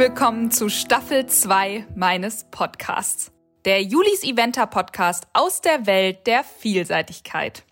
willkommen zu Staffel 2 meines Podcasts. Der Julis Eventer Podcast aus der Welt der Vielseitigkeit.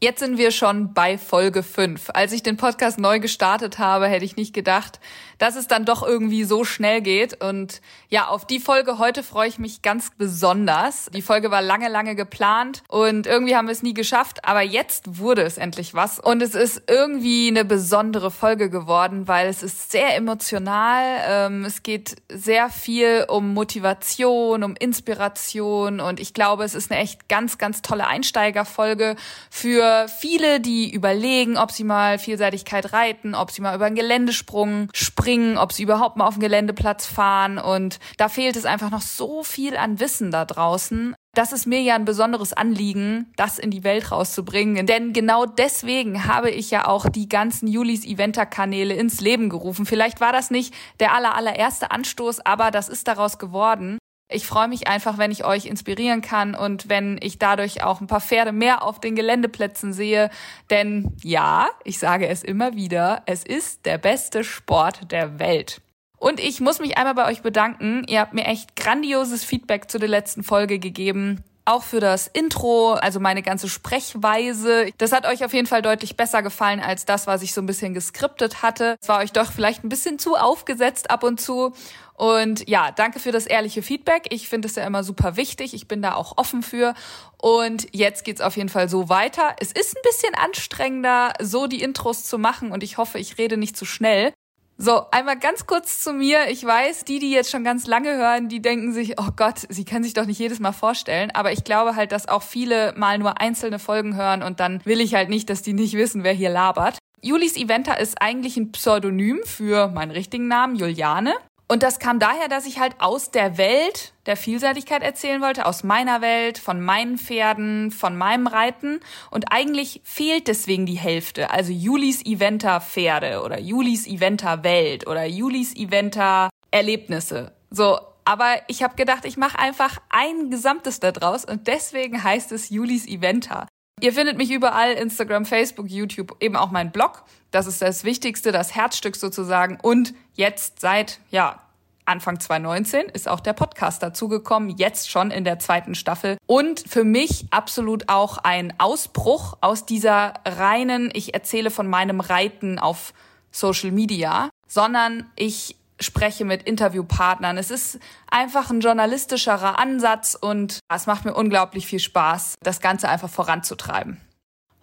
Jetzt sind wir schon bei Folge 5. Als ich den Podcast neu gestartet habe, hätte ich nicht gedacht, dass es dann doch irgendwie so schnell geht. Und ja, auf die Folge heute freue ich mich ganz besonders. Die Folge war lange, lange geplant und irgendwie haben wir es nie geschafft. Aber jetzt wurde es endlich was. Und es ist irgendwie eine besondere Folge geworden, weil es ist sehr emotional. Ähm, es geht sehr viel um Motivation, um Inspiration. Und ich glaube, es ist eine echt ganz, ganz tolle Einsteigerfolge für viele, die überlegen, ob sie mal Vielseitigkeit reiten, ob sie mal über einen Geländesprung springen, ob sie überhaupt mal auf den Geländeplatz fahren. Und da fehlt es einfach noch so viel an Wissen da draußen. Das ist mir ja ein besonderes Anliegen, das in die Welt rauszubringen. Denn genau deswegen habe ich ja auch die ganzen Julis Eventer-Kanäle ins Leben gerufen. Vielleicht war das nicht der aller, allererste Anstoß, aber das ist daraus geworden. Ich freue mich einfach, wenn ich euch inspirieren kann und wenn ich dadurch auch ein paar Pferde mehr auf den Geländeplätzen sehe. Denn ja, ich sage es immer wieder, es ist der beste Sport der Welt. Und ich muss mich einmal bei euch bedanken. Ihr habt mir echt grandioses Feedback zu der letzten Folge gegeben auch für das Intro, also meine ganze Sprechweise. Das hat euch auf jeden Fall deutlich besser gefallen als das, was ich so ein bisschen geskriptet hatte. Es war euch doch vielleicht ein bisschen zu aufgesetzt ab und zu. Und ja, danke für das ehrliche Feedback. Ich finde es ja immer super wichtig. Ich bin da auch offen für. Und jetzt geht's auf jeden Fall so weiter. Es ist ein bisschen anstrengender, so die Intros zu machen und ich hoffe, ich rede nicht zu schnell. So, einmal ganz kurz zu mir. Ich weiß, die, die jetzt schon ganz lange hören, die denken sich, oh Gott, sie kann sich doch nicht jedes Mal vorstellen. Aber ich glaube halt, dass auch viele mal nur einzelne Folgen hören und dann will ich halt nicht, dass die nicht wissen, wer hier labert. Julis Eventer ist eigentlich ein Pseudonym für meinen richtigen Namen, Juliane. Und das kam daher, dass ich halt aus der Welt der Vielseitigkeit erzählen wollte, aus meiner Welt, von meinen Pferden, von meinem Reiten. Und eigentlich fehlt deswegen die Hälfte. Also Julis Eventer Pferde oder Julis Eventer Welt oder Julis Eventer Erlebnisse. So, aber ich habe gedacht, ich mache einfach ein Gesamtes da draus und deswegen heißt es Julis Eventer. Ihr findet mich überall, Instagram, Facebook, YouTube, eben auch mein Blog. Das ist das Wichtigste, das Herzstück sozusagen. Und jetzt seit, ja, Anfang 2019 ist auch der Podcast dazugekommen, jetzt schon in der zweiten Staffel. Und für mich absolut auch ein Ausbruch aus dieser reinen, ich erzähle von meinem Reiten auf Social Media, sondern ich spreche mit Interviewpartnern. Es ist einfach ein journalistischerer Ansatz und es macht mir unglaublich viel Spaß, das Ganze einfach voranzutreiben.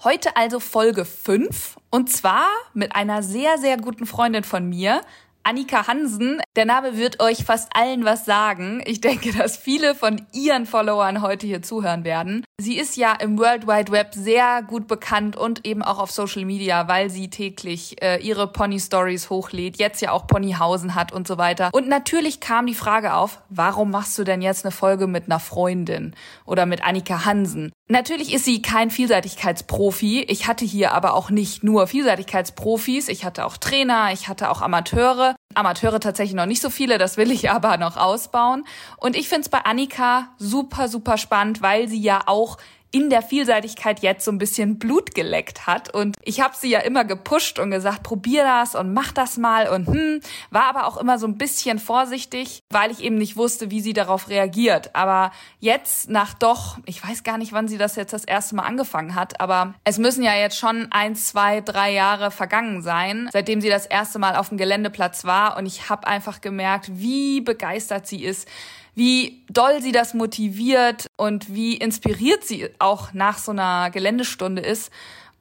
Heute also Folge 5 und zwar mit einer sehr, sehr guten Freundin von mir, Annika Hansen. Der Name wird euch fast allen was sagen. Ich denke, dass viele von ihren Followern heute hier zuhören werden. Sie ist ja im World Wide Web sehr gut bekannt und eben auch auf Social Media, weil sie täglich äh, ihre Pony Stories hochlädt, jetzt ja auch Ponyhausen hat und so weiter. Und natürlich kam die Frage auf, warum machst du denn jetzt eine Folge mit einer Freundin oder mit Annika Hansen? Natürlich ist sie kein Vielseitigkeitsprofi. Ich hatte hier aber auch nicht nur Vielseitigkeitsprofis. Ich hatte auch Trainer, ich hatte auch Amateure. Amateure tatsächlich noch nicht so viele, das will ich aber noch ausbauen. Und ich finde es bei Annika super, super spannend, weil sie ja auch in der Vielseitigkeit jetzt so ein bisschen Blut geleckt hat. Und ich habe sie ja immer gepusht und gesagt, probier das und mach das mal und hm, war aber auch immer so ein bisschen vorsichtig, weil ich eben nicht wusste, wie sie darauf reagiert. Aber jetzt nach doch, ich weiß gar nicht, wann sie das jetzt das erste Mal angefangen hat, aber es müssen ja jetzt schon eins, zwei, drei Jahre vergangen sein, seitdem sie das erste Mal auf dem Geländeplatz war. Und ich habe einfach gemerkt, wie begeistert sie ist wie doll sie das motiviert und wie inspiriert sie auch nach so einer Geländestunde ist.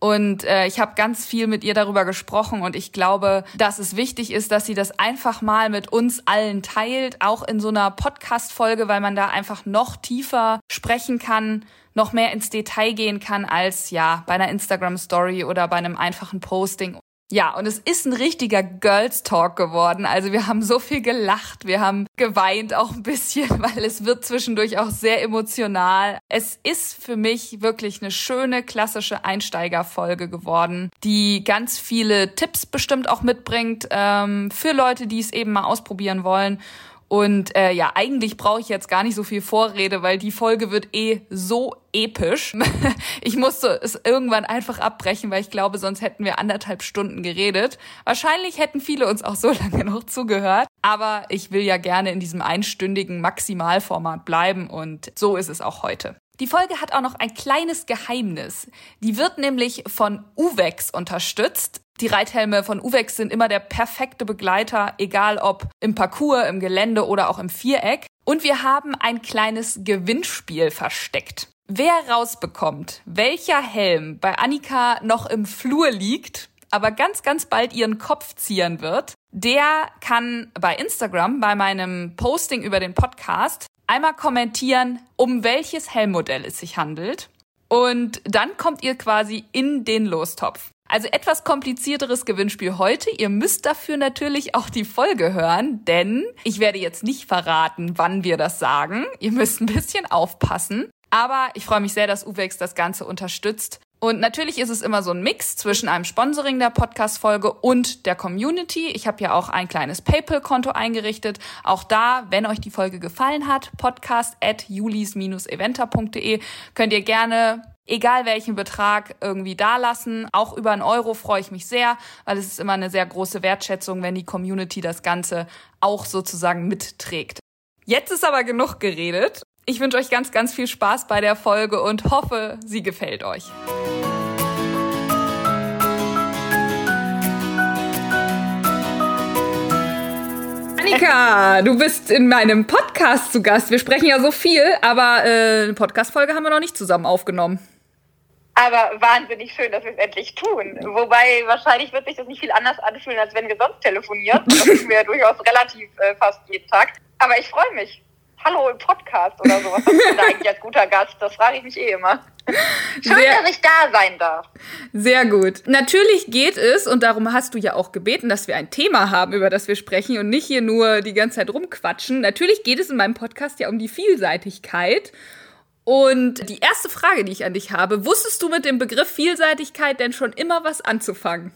Und äh, ich habe ganz viel mit ihr darüber gesprochen und ich glaube, dass es wichtig ist, dass sie das einfach mal mit uns allen teilt, auch in so einer Podcast-Folge, weil man da einfach noch tiefer sprechen kann, noch mehr ins Detail gehen kann als ja bei einer Instagram-Story oder bei einem einfachen Posting. Ja, und es ist ein richtiger Girls Talk geworden. Also wir haben so viel gelacht, wir haben geweint auch ein bisschen, weil es wird zwischendurch auch sehr emotional. Es ist für mich wirklich eine schöne klassische Einsteigerfolge geworden, die ganz viele Tipps bestimmt auch mitbringt ähm, für Leute, die es eben mal ausprobieren wollen. Und äh, ja, eigentlich brauche ich jetzt gar nicht so viel Vorrede, weil die Folge wird eh so episch. ich musste es irgendwann einfach abbrechen, weil ich glaube, sonst hätten wir anderthalb Stunden geredet. Wahrscheinlich hätten viele uns auch so lange noch zugehört. Aber ich will ja gerne in diesem einstündigen Maximalformat bleiben und so ist es auch heute. Die Folge hat auch noch ein kleines Geheimnis. Die wird nämlich von Uvex unterstützt. Die Reithelme von Uvex sind immer der perfekte Begleiter, egal ob im Parcours, im Gelände oder auch im Viereck. Und wir haben ein kleines Gewinnspiel versteckt. Wer rausbekommt, welcher Helm bei Annika noch im Flur liegt, aber ganz, ganz bald ihren Kopf zieren wird, der kann bei Instagram, bei meinem Posting über den Podcast, einmal kommentieren, um welches Helmmodell es sich handelt. Und dann kommt ihr quasi in den Lostopf. Also etwas komplizierteres Gewinnspiel heute. Ihr müsst dafür natürlich auch die Folge hören, denn ich werde jetzt nicht verraten, wann wir das sagen. Ihr müsst ein bisschen aufpassen. Aber ich freue mich sehr, dass Uwex das Ganze unterstützt. Und natürlich ist es immer so ein Mix zwischen einem Sponsoring der Podcast-Folge und der Community. Ich habe ja auch ein kleines PayPal-Konto eingerichtet. Auch da, wenn euch die Folge gefallen hat, podcast at julis-eventer.de könnt ihr gerne egal welchen Betrag irgendwie dalassen. Auch über einen Euro freue ich mich sehr, weil es ist immer eine sehr große Wertschätzung, wenn die Community das Ganze auch sozusagen mitträgt. Jetzt ist aber genug geredet. Ich wünsche euch ganz, ganz viel Spaß bei der Folge und hoffe, sie gefällt euch. Annika, du bist in meinem Podcast zu Gast. Wir sprechen ja so viel, aber äh, eine Podcast-Folge haben wir noch nicht zusammen aufgenommen. Aber wahnsinnig schön, dass wir es endlich tun. Wobei wahrscheinlich wird sich das nicht viel anders anfühlen, als wenn wir sonst telefonieren. Das tun wir ja durchaus relativ äh, fast jeden Tag. Aber ich freue mich. Hallo im Podcast oder sowas. Was ist da eigentlich als guter Gast? Das frage ich mich eh immer. Schön, sehr, dass ich da sein darf. Sehr gut. Natürlich geht es, und darum hast du ja auch gebeten, dass wir ein Thema haben, über das wir sprechen und nicht hier nur die ganze Zeit rumquatschen. Natürlich geht es in meinem Podcast ja um die Vielseitigkeit. Und die erste Frage, die ich an dich habe, wusstest du mit dem Begriff Vielseitigkeit denn schon immer was anzufangen?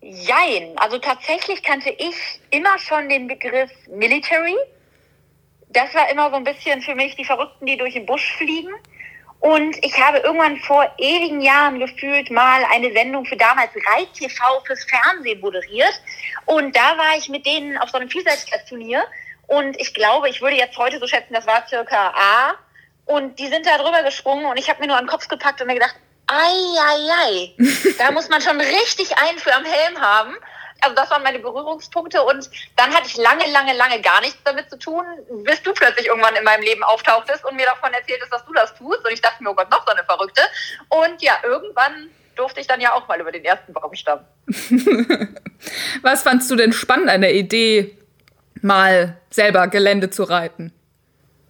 Jein. Also tatsächlich kannte ich immer schon den Begriff Military. Das war immer so ein bisschen für mich die Verrückten, die durch den Busch fliegen. Und ich habe irgendwann vor ewigen Jahren gefühlt mal eine Sendung für damals Reit-TV fürs Fernsehen moderiert. Und da war ich mit denen auf so einem Vielseitigkeitsturnier. Und ich glaube, ich würde jetzt heute so schätzen, das war circa A, und die sind da drüber gesprungen und ich habe mir nur an den Kopf gepackt und mir gedacht, ei, ei, ei, da muss man schon richtig einen für am Helm haben. Also das waren meine Berührungspunkte und dann hatte ich lange, lange, lange gar nichts damit zu tun, bis du plötzlich irgendwann in meinem Leben auftauchtest und mir davon erzähltest, dass du das tust. Und ich dachte mir, oh Gott, noch so eine Verrückte. Und ja, irgendwann durfte ich dann ja auch mal über den ersten Baumstamm. Was fandst du denn spannend an der Idee, mal selber Gelände zu reiten?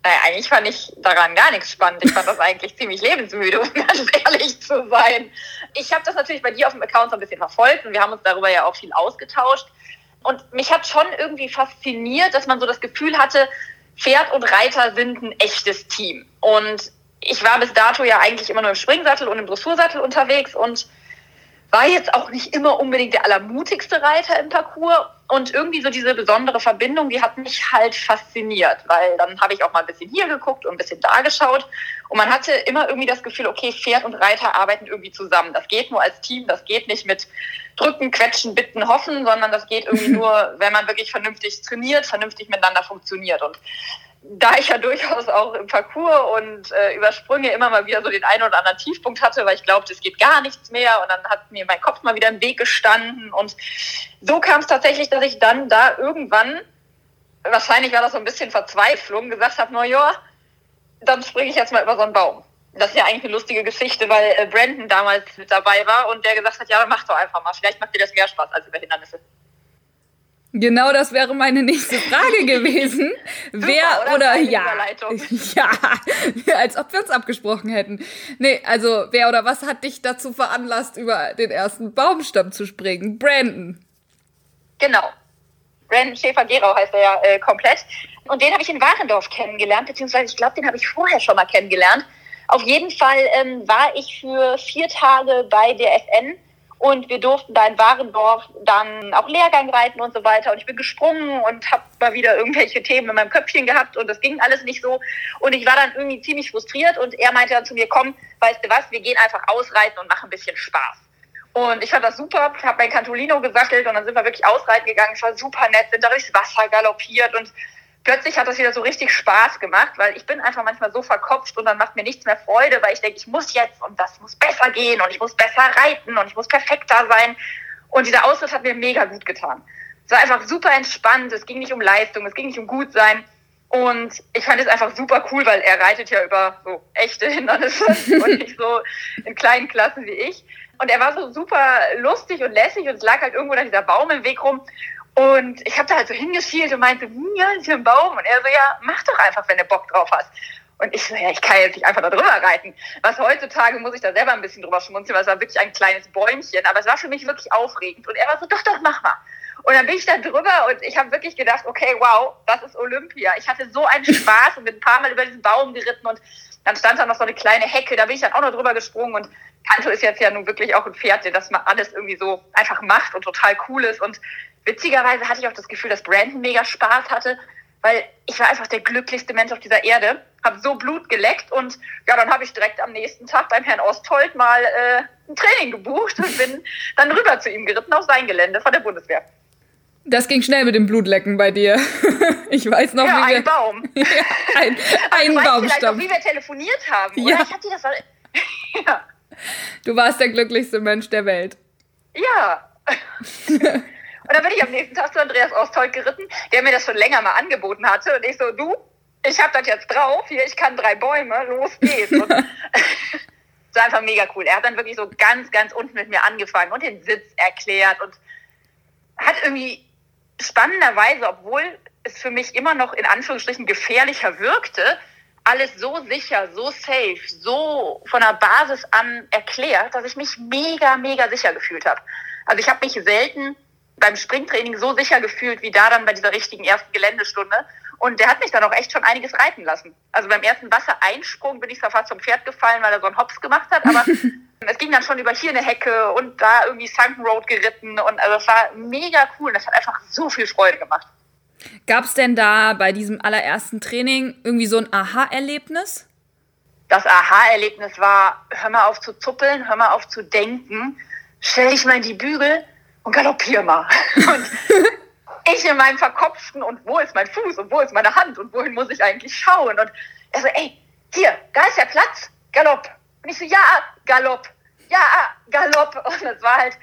Naja, eigentlich fand ich daran gar nichts spannend. Ich fand das eigentlich ziemlich lebensmüde, um ganz ehrlich zu sein. Ich habe das natürlich bei dir auf dem Account so ein bisschen verfolgt und wir haben uns darüber ja auch viel ausgetauscht. Und mich hat schon irgendwie fasziniert, dass man so das Gefühl hatte, Pferd und Reiter sind ein echtes Team. Und ich war bis dato ja eigentlich immer nur im Springsattel und im Dressursattel unterwegs und war jetzt auch nicht immer unbedingt der allermutigste Reiter im Parcours. Und irgendwie so diese besondere Verbindung, die hat mich halt fasziniert, weil dann habe ich auch mal ein bisschen hier geguckt und ein bisschen da geschaut. Und man hatte immer irgendwie das Gefühl, okay, Pferd und Reiter arbeiten irgendwie zusammen. Das geht nur als Team, das geht nicht mit drücken, quetschen, bitten, hoffen, sondern das geht irgendwie nur, wenn man wirklich vernünftig trainiert, vernünftig miteinander funktioniert. Und da ich ja durchaus auch im Parcours und äh, über Sprünge immer mal wieder so den einen oder anderen Tiefpunkt hatte, weil ich glaubte, es geht gar nichts mehr und dann hat mir mein Kopf mal wieder im Weg gestanden und so kam es tatsächlich, dass ich dann da irgendwann, wahrscheinlich war das so ein bisschen Verzweiflung, gesagt habe, na ja, dann springe ich jetzt mal über so einen Baum. Das ist ja eigentlich eine lustige Geschichte, weil äh, Brandon damals mit dabei war und der gesagt hat, ja, mach doch einfach mal, vielleicht macht dir das mehr Spaß als über Hindernisse. Genau, das wäre meine nächste Frage gewesen. Super, Wer oder, oder ja, ja, als ob wir uns abgesprochen hätten. Nee, also wer oder was hat dich dazu veranlasst, über den ersten Baumstamm zu springen? Brandon. Genau. Brandon Schäfer-Gerau heißt er ja äh, komplett. Und den habe ich in Warendorf kennengelernt, beziehungsweise ich glaube, den habe ich vorher schon mal kennengelernt. Auf jeden Fall ähm, war ich für vier Tage bei der FN und wir durften da in Warendorf dann auch Lehrgang reiten und so weiter. Und ich bin gesprungen und habe mal wieder irgendwelche Themen in meinem Köpfchen gehabt und das ging alles nicht so. Und ich war dann irgendwie ziemlich frustriert und er meinte dann zu mir, komm, weißt du was, wir gehen einfach ausreiten und machen ein bisschen Spaß. Und ich fand das super, habe mein Cantolino gesattelt und dann sind wir wirklich ausreiten gegangen. Es war super nett, sind da durchs Wasser galoppiert und plötzlich hat das wieder so richtig Spaß gemacht, weil ich bin einfach manchmal so verkopft und dann macht mir nichts mehr Freude, weil ich denke, ich muss jetzt und das muss besser gehen und ich muss besser reiten und ich muss perfekter sein. Und dieser Ausritt hat mir mega gut getan. Es war einfach super entspannt, es ging nicht um Leistung, es ging nicht um Gutsein. Und ich fand es einfach super cool, weil er reitet ja über so echte Hindernisse und nicht so in kleinen Klassen wie ich. Und er war so super lustig und lässig und es lag halt irgendwo da dieser Baum im Weg rum. Und ich habe da halt so hingeschielt und meinte, hm, ja, ist hier ein Baum. Und er so, ja, mach doch einfach, wenn du Bock drauf hast. Und ich so, ja, ich kann jetzt nicht einfach da drüber reiten. Was heutzutage muss ich da selber ein bisschen drüber schmunzeln, weil es war wirklich ein kleines Bäumchen. Aber es war für mich wirklich aufregend. Und er war so, doch, doch, mach mal. Und dann bin ich da drüber und ich habe wirklich gedacht, okay, wow, das ist Olympia. Ich hatte so einen Spaß und bin ein paar Mal über diesen Baum geritten und dann stand da noch so eine kleine Hecke, da bin ich dann auch noch drüber gesprungen und Kanto ist jetzt ja nun wirklich auch ein Pferd, der das mal alles irgendwie so einfach macht und total cool ist und witzigerweise hatte ich auch das Gefühl, dass Brandon mega Spaß hatte, weil ich war einfach der glücklichste Mensch auf dieser Erde, habe so Blut geleckt und ja, dann habe ich direkt am nächsten Tag beim Herrn Osthold mal äh, ein Training gebucht und bin dann rüber zu ihm geritten auf sein Gelände von der Bundeswehr. Das ging schnell mit dem Blutlecken bei dir. Ich weiß noch, ja, wie wir... ein Baum. ja, ein ein du Baum weißt vielleicht noch, wie wir telefoniert haben, oder? Ja. Ich hab dir das... Ja. Du warst der glücklichste Mensch der Welt. Ja. Und dann bin ich am nächsten Tag zu Andreas Osthold geritten, der mir das schon länger mal angeboten hatte. Und ich so, du, ich hab das jetzt drauf, hier, ich kann drei Bäume, los geht's. Und das war einfach mega cool. Er hat dann wirklich so ganz, ganz unten mit mir angefangen und den Sitz erklärt und hat irgendwie spannenderweise, obwohl es für mich immer noch in Anführungsstrichen gefährlicher wirkte, alles so sicher, so safe, so von der Basis an erklärt, dass ich mich mega, mega sicher gefühlt habe. Also ich habe mich selten beim Springtraining so sicher gefühlt wie da dann bei dieser richtigen ersten Geländestunde. Und der hat mich dann auch echt schon einiges reiten lassen. Also beim ersten Wassereinsprung bin ich zwar fast zum Pferd gefallen, weil er so einen Hops gemacht hat, aber es ging dann schon über hier eine Hecke und da irgendwie Sunken Road geritten und also es war mega cool. Das hat einfach so viel Freude gemacht. Gab es denn da bei diesem allerersten Training irgendwie so ein Aha-Erlebnis? Das Aha-Erlebnis war, hör mal auf zu zuppeln, hör mal auf zu denken, stell dich mal in die Bügel und galoppier mal. Und ich in meinem Verkopften und wo ist mein Fuß und wo ist meine Hand und wohin muss ich eigentlich schauen? Und er so, ey, hier, da ist der Platz, Galopp. Und ich so, ja, Galopp, ja, Galopp. Und das war halt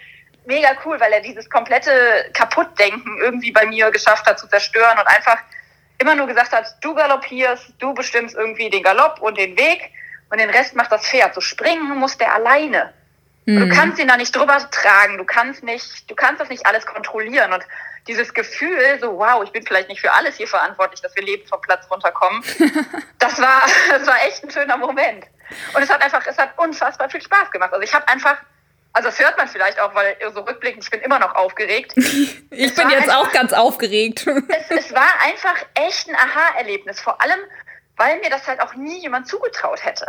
mega cool, weil er dieses komplette Kaputtdenken irgendwie bei mir geschafft hat zu zerstören und einfach immer nur gesagt hat, du galoppierst, du bestimmst irgendwie den Galopp und den Weg und den Rest macht das Pferd. So springen muss der alleine. Und Du kannst ihn da nicht drüber tragen, du kannst nicht, du kannst das nicht alles kontrollieren und dieses Gefühl, so wow, ich bin vielleicht nicht für alles hier verantwortlich, dass wir lebend vom Platz runterkommen, das war, das war echt ein schöner Moment. Und es hat einfach, es hat unfassbar viel Spaß gemacht. Also ich habe einfach, also das hört man vielleicht auch, weil so rückblickend, ich bin immer noch aufgeregt. Ich Es bin jetzt auch einfach- ganz aufgeregt. Es, es war einfach echt ein Aha-Erlebnis, vor allem, weil mir das halt auch nie jemand zugetraut hätte.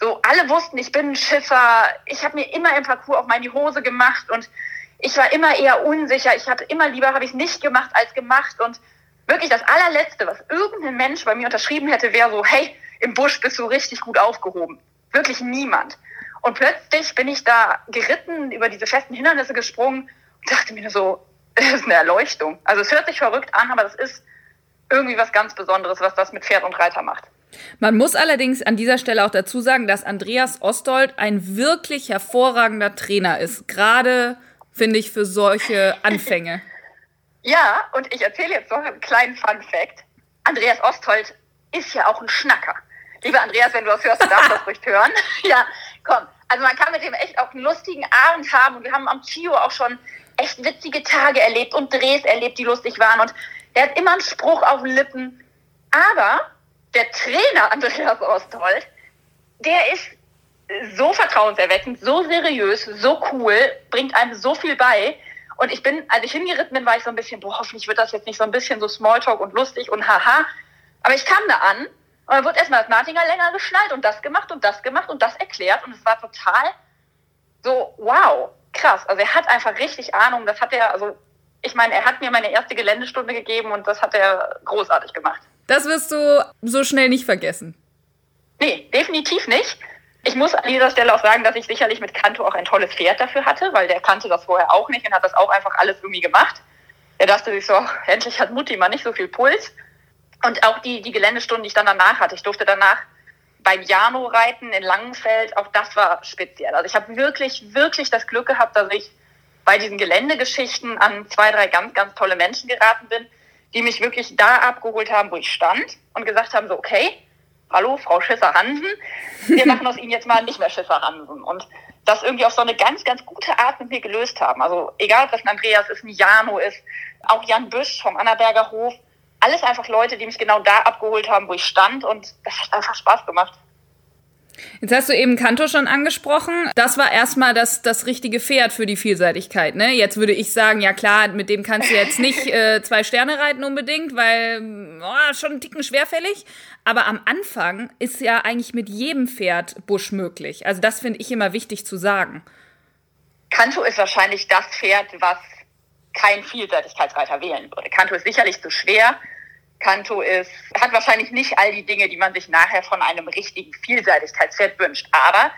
So, alle wussten, ich bin ein Schiffer, ich habe mir immer im Parcours auch mal die Hose gemacht und ich war immer eher unsicher. Ich hatte immer lieber, habe ich nicht gemacht als gemacht. Und wirklich das allerletzte, was irgendein Mensch bei mir unterschrieben hätte, wäre so, hey, im Busch bist du richtig gut aufgehoben. Wirklich niemand. Und plötzlich bin ich da geritten, über diese festen Hindernisse gesprungen und dachte mir so, das ist eine Erleuchtung. Also es hört sich verrückt an, aber das ist irgendwie was ganz Besonderes, was das mit Pferd und Reiter macht. Man muss allerdings an dieser Stelle auch dazu sagen, dass Andreas Ostold ein wirklich hervorragender Trainer ist. Gerade, finde ich, für solche Anfänge. Ja, und ich erzähle jetzt noch einen kleinen Fun Fact. Andreas Osthold ist ja auch ein Schnacker. Lieber Andreas, wenn du das hörst, du darfst das ruhig hören. Ja, komm. Also man kann mit dem echt auch einen lustigen Abend haben und wir haben am Chio auch schon echt witzige Tage erlebt und Drehs erlebt, die lustig waren und der hat immer einen Spruch auf den Lippen. Aber der Trainer Andreas Osthold, der ist so vertrauenserweckend, so seriös, so cool, bringt einem so viel bei. Und ich bin, als ich hingeritten bin, war ich so ein bisschen, boah, hoffentlich wird das jetzt nicht so ein bisschen so Smalltalk und lustig und haha. Aber ich kam da an und dann wird erstmal das Martinger länger geschnallt und das gemacht und das gemacht und das erklärt. Und es war total so, wow. krass. Also er hat einfach richtig Ahnung. Das hat er, also ich meine, er hat mir meine erste Geländestunde gegeben und das hat er großartig gemacht. Das wirst du so schnell nicht vergessen. Nee, definitiv nicht. Ich muss an dieser Stelle auch sagen, dass ich sicherlich mit Kanto auch ein tolles Pferd dafür hatte, weil der kannte das vorher auch nicht und hat das auch einfach alles irgendwie gemacht. Er dachte sich so, endlich hat Mutti mal nicht so viel Puls. Und auch die, die Geländestunden, die ich dann danach hatte, ich durfte danach beim Jano-Reiten in Langenfeld, auch das war speziell. Also ich habe wirklich, wirklich das Glück gehabt, dass ich bei diesen Geländegeschichten an zwei, drei ganz, ganz tolle Menschen geraten bin, die mich wirklich da abgeholt haben, wo ich stand und gesagt haben, so, okay, hallo, Frau Schisser-Hansen, wir machen aus Ihnen jetzt mal nicht mehr Schisser-Hansen. Und das irgendwie auf so eine ganz, ganz gute Art mit mir gelöst haben. Also egal, ob das ein Andreas ist, ein Jano ist, auch Jan Büsch vom Annaberger Hof, alles einfach Leute, die mich genau da abgeholt haben, wo ich stand und das hat einfach Spaß gemacht. Jetzt hast du eben Kanto schon angesprochen. Das war erstmal das, das richtige Pferd für die Vielseitigkeit. Ne? Jetzt würde ich sagen, ja klar, mit dem kannst du jetzt nicht äh, zwei Sterne reiten unbedingt, weil oh, schon ein Ticken schwerfällig. Aber am Anfang ist ja eigentlich mit jedem Pferd Busch möglich. Also das finde ich immer wichtig zu sagen. Kanto ist wahrscheinlich das Pferd, was kein Vielseitigkeitsreiter wählen würde. Kanto ist sicherlich zu schwer. Kanto ist, hat wahrscheinlich nicht all die Dinge, die man sich nachher von einem richtigen Vielseitigkeitspferd wünscht. Aber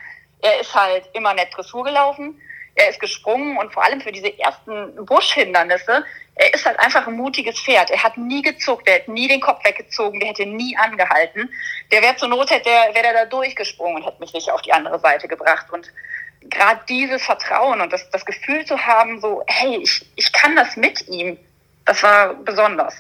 er ist halt immer nett Dressur gelaufen. Er ist gesprungen und vor allem für diese ersten Buschhindernisse, er ist halt einfach ein mutiges Pferd. Er hat nie gezuckt, er hat nie den Kopf weggezogen, der hätte nie angehalten. Der wäre zur Not, hätte der, wäre da durchgesprungen und hätte mich sicher auf die andere Seite gebracht. Und gerade dieses Vertrauen und das, das Gefühl zu haben, so, hey, ich, ich kann das mit ihm, das war besonders.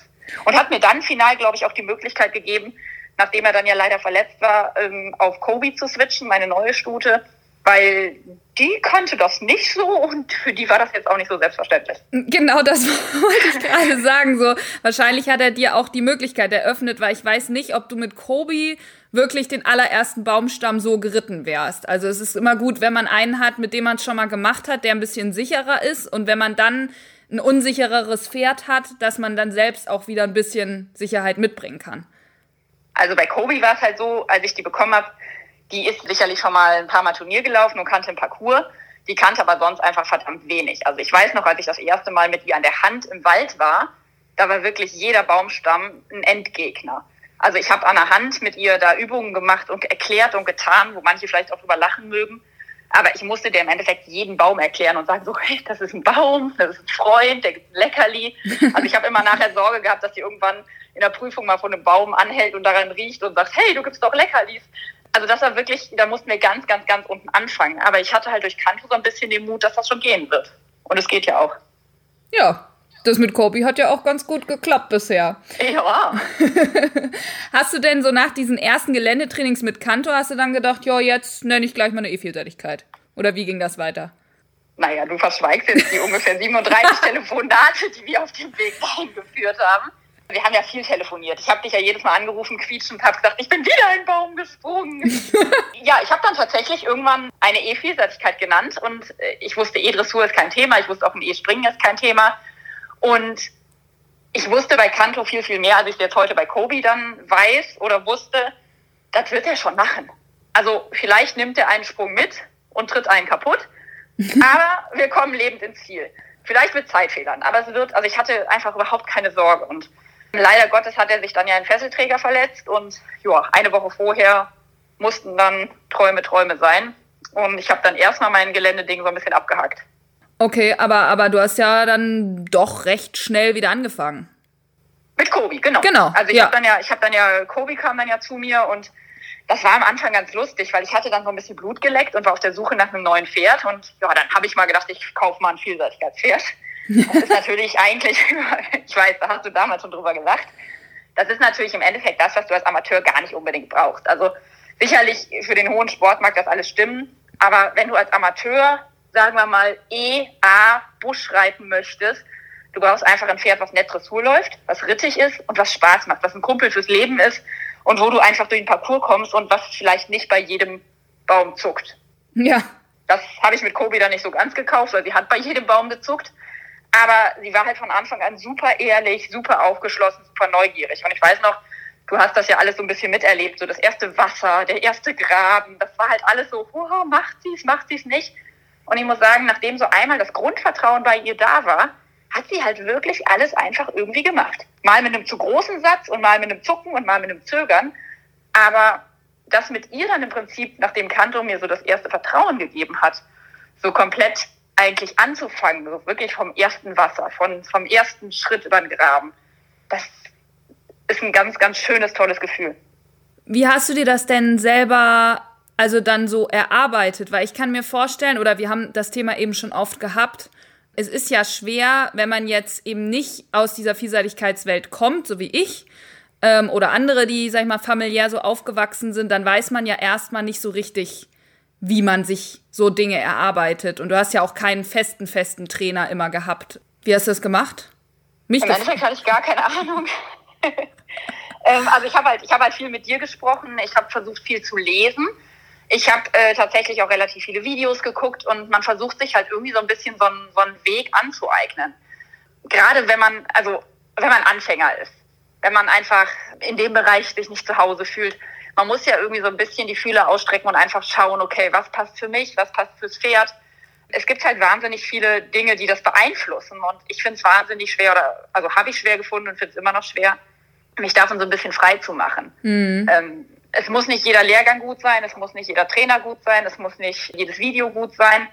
Und hat mir dann final, glaube ich, auch die Möglichkeit gegeben, nachdem er dann ja leider verletzt war, ähm, auf Kobe zu switchen, meine neue Stute, weil die kannte das nicht so und für die war das jetzt auch nicht so selbstverständlich. Genau, das wollte ich gerade sagen. So, wahrscheinlich hat er dir auch die Möglichkeit eröffnet, weil ich weiß nicht, ob du mit Kobe wirklich den allerersten Baumstamm so geritten wärst. Also es ist immer gut, wenn man einen hat, mit dem man es schon mal gemacht hat, der ein bisschen sicherer ist und wenn man dann ein unsichereres Pferd hat, dass man dann selbst auch wieder ein bisschen Sicherheit mitbringen kann. Also bei Kobi war es halt so, als ich die bekommen habe, die ist sicherlich schon mal ein paar Mal Turnier gelaufen und kannte den Parcours. Die kannte aber sonst einfach verdammt wenig. Also ich weiß noch, als ich das erste Mal mit ihr an der Hand im Wald war, da war wirklich jeder Baumstamm ein Endgegner. Also ich habe an der Hand mit ihr da Übungen gemacht und erklärt und getan, wo manche vielleicht auch drüber lachen mögen. Aber ich musste dir im Endeffekt jeden Baum erklären und sagen so, hey, das ist ein Baum, das ist ein Freund, der gibt ein Leckerli. Also ich habe immer nachher Sorge gehabt, dass die irgendwann in der Prüfung mal von einem Baum anhält und daran riecht und sagt, hey, du gibst doch Leckerlis. Also das war wirklich, da mussten wir ganz, ganz, ganz unten anfangen. Aber ich hatte halt durch Kanto so ein bisschen den Mut, dass das schon gehen wird. Und es geht ja auch. Ja, das mit Kobi hat ja auch ganz gut geklappt bisher. Ja. hast du denn so nach diesen ersten Geländetrainings mit Kanto, hast du dann gedacht, ja, jetzt nenne ich gleich mal eine E-Vielseitigkeit? Oder wie ging das weiter? Naja, du verschweigst jetzt die ungefähr 37 Telefonate, die wir auf dem Weg dahin geführt haben. Wir haben ja viel telefoniert. Ich habe dich ja jedes Mal angerufen, quietschend, habe gesagt, ich bin wieder ein Baum gesprungen. ja, ich habe dann tatsächlich irgendwann eine E-Vielseitigkeit genannt und äh, ich wusste, E-Dressur ist kein Thema, ich wusste auch, ein E-Springen ist kein Thema. Und ich wusste bei Kanto viel, viel mehr, als ich jetzt heute bei Kobi dann weiß oder wusste, das wird er schon machen. Also vielleicht nimmt er einen Sprung mit und tritt einen kaputt, aber wir kommen lebend ins Ziel. Vielleicht mit Zeitfehlern, aber es wird, also ich hatte einfach überhaupt keine Sorge und leider Gottes hat er sich dann ja einen Fesselträger verletzt und ja, eine Woche vorher mussten dann Träume Träume sein und ich habe dann erstmal mein Geländeding so ein bisschen abgehakt. Okay, aber, aber du hast ja dann doch recht schnell wieder angefangen. Mit Kobi, genau. Genau. Also ich ja. habe dann ja, ich habe dann ja, Kobi kam dann ja zu mir und das war am Anfang ganz lustig, weil ich hatte dann so ein bisschen Blut geleckt und war auf der Suche nach einem neuen Pferd und ja, dann habe ich mal gedacht, ich kaufe mal ein Vielseitigkeitspferd. Das ist natürlich eigentlich, ich weiß, da hast du damals schon drüber gelacht. Das ist natürlich im Endeffekt das, was du als Amateur gar nicht unbedingt brauchst. Also sicherlich für den hohen Sport mag das alles stimmen, aber wenn du als Amateur sagen wir mal, E, A, Busch reiten möchtest, du brauchst einfach ein Pferd, was nett Dressur läuft, was rittig ist und was Spaß macht, was ein Kumpel fürs Leben ist und wo du einfach durch den Parcours kommst und was vielleicht nicht bei jedem Baum zuckt. Ja. Das habe ich mit Kobi dann nicht so ganz gekauft, weil sie hat bei jedem Baum gezuckt. Aber sie war halt von Anfang an super ehrlich, super aufgeschlossen, super neugierig. Und ich weiß noch, du hast das ja alles so ein bisschen miterlebt, so das erste Wasser, der erste Graben, das war halt alles so, oh, macht sie es, macht sie es nicht. Und ich muss sagen, nachdem so einmal das Grundvertrauen bei ihr da war, hat sie halt wirklich alles einfach irgendwie gemacht. Mal mit einem zu großen Satz und mal mit einem Zucken und mal mit einem Zögern. Aber das mit ihr dann im Prinzip, nachdem Kanto mir so das erste Vertrauen gegeben hat, so komplett eigentlich anzufangen, so wirklich vom ersten Wasser, von, vom ersten Schritt über den Graben, das ist ein ganz, ganz schönes, tolles Gefühl. Wie hast du dir das denn selber also dann so erarbeitet? Weil ich kann mir vorstellen, oder wir haben das Thema eben schon oft gehabt, es ist ja schwer, wenn man jetzt eben nicht aus dieser Vielseitigkeitswelt kommt, so wie ich, ähm, oder andere, die, sag ich mal, familiär so aufgewachsen sind, dann weiß man ja erstmal nicht so richtig, wie man sich so Dinge erarbeitet. Und du hast ja auch keinen festen, festen Trainer immer gehabt. Wie hast du das gemacht? Mich Im Endeffekt hatte ich gar keine Ahnung. ähm, also ich habe halt, hab halt viel mit dir gesprochen, ich habe versucht viel zu lesen. Ich habe äh, tatsächlich auch relativ viele Videos geguckt und man versucht sich halt irgendwie so ein bisschen so einen, so einen Weg anzueignen. Gerade wenn man, also wenn man Anfänger ist, wenn man einfach in dem Bereich sich nicht zu Hause fühlt. Man muss ja irgendwie so ein bisschen die Fühler ausstrecken und einfach schauen, okay, was passt für mich, was passt fürs Pferd. Es gibt halt wahnsinnig viele Dinge, die das beeinflussen und ich finde es wahnsinnig schwer oder also habe ich schwer gefunden und finde es immer noch schwer, mich davon so ein bisschen frei zu machen. Mhm. Ähm, es muss nicht jeder Lehrgang gut sein, es muss nicht jeder Trainer gut sein, es muss nicht jedes Video gut sein,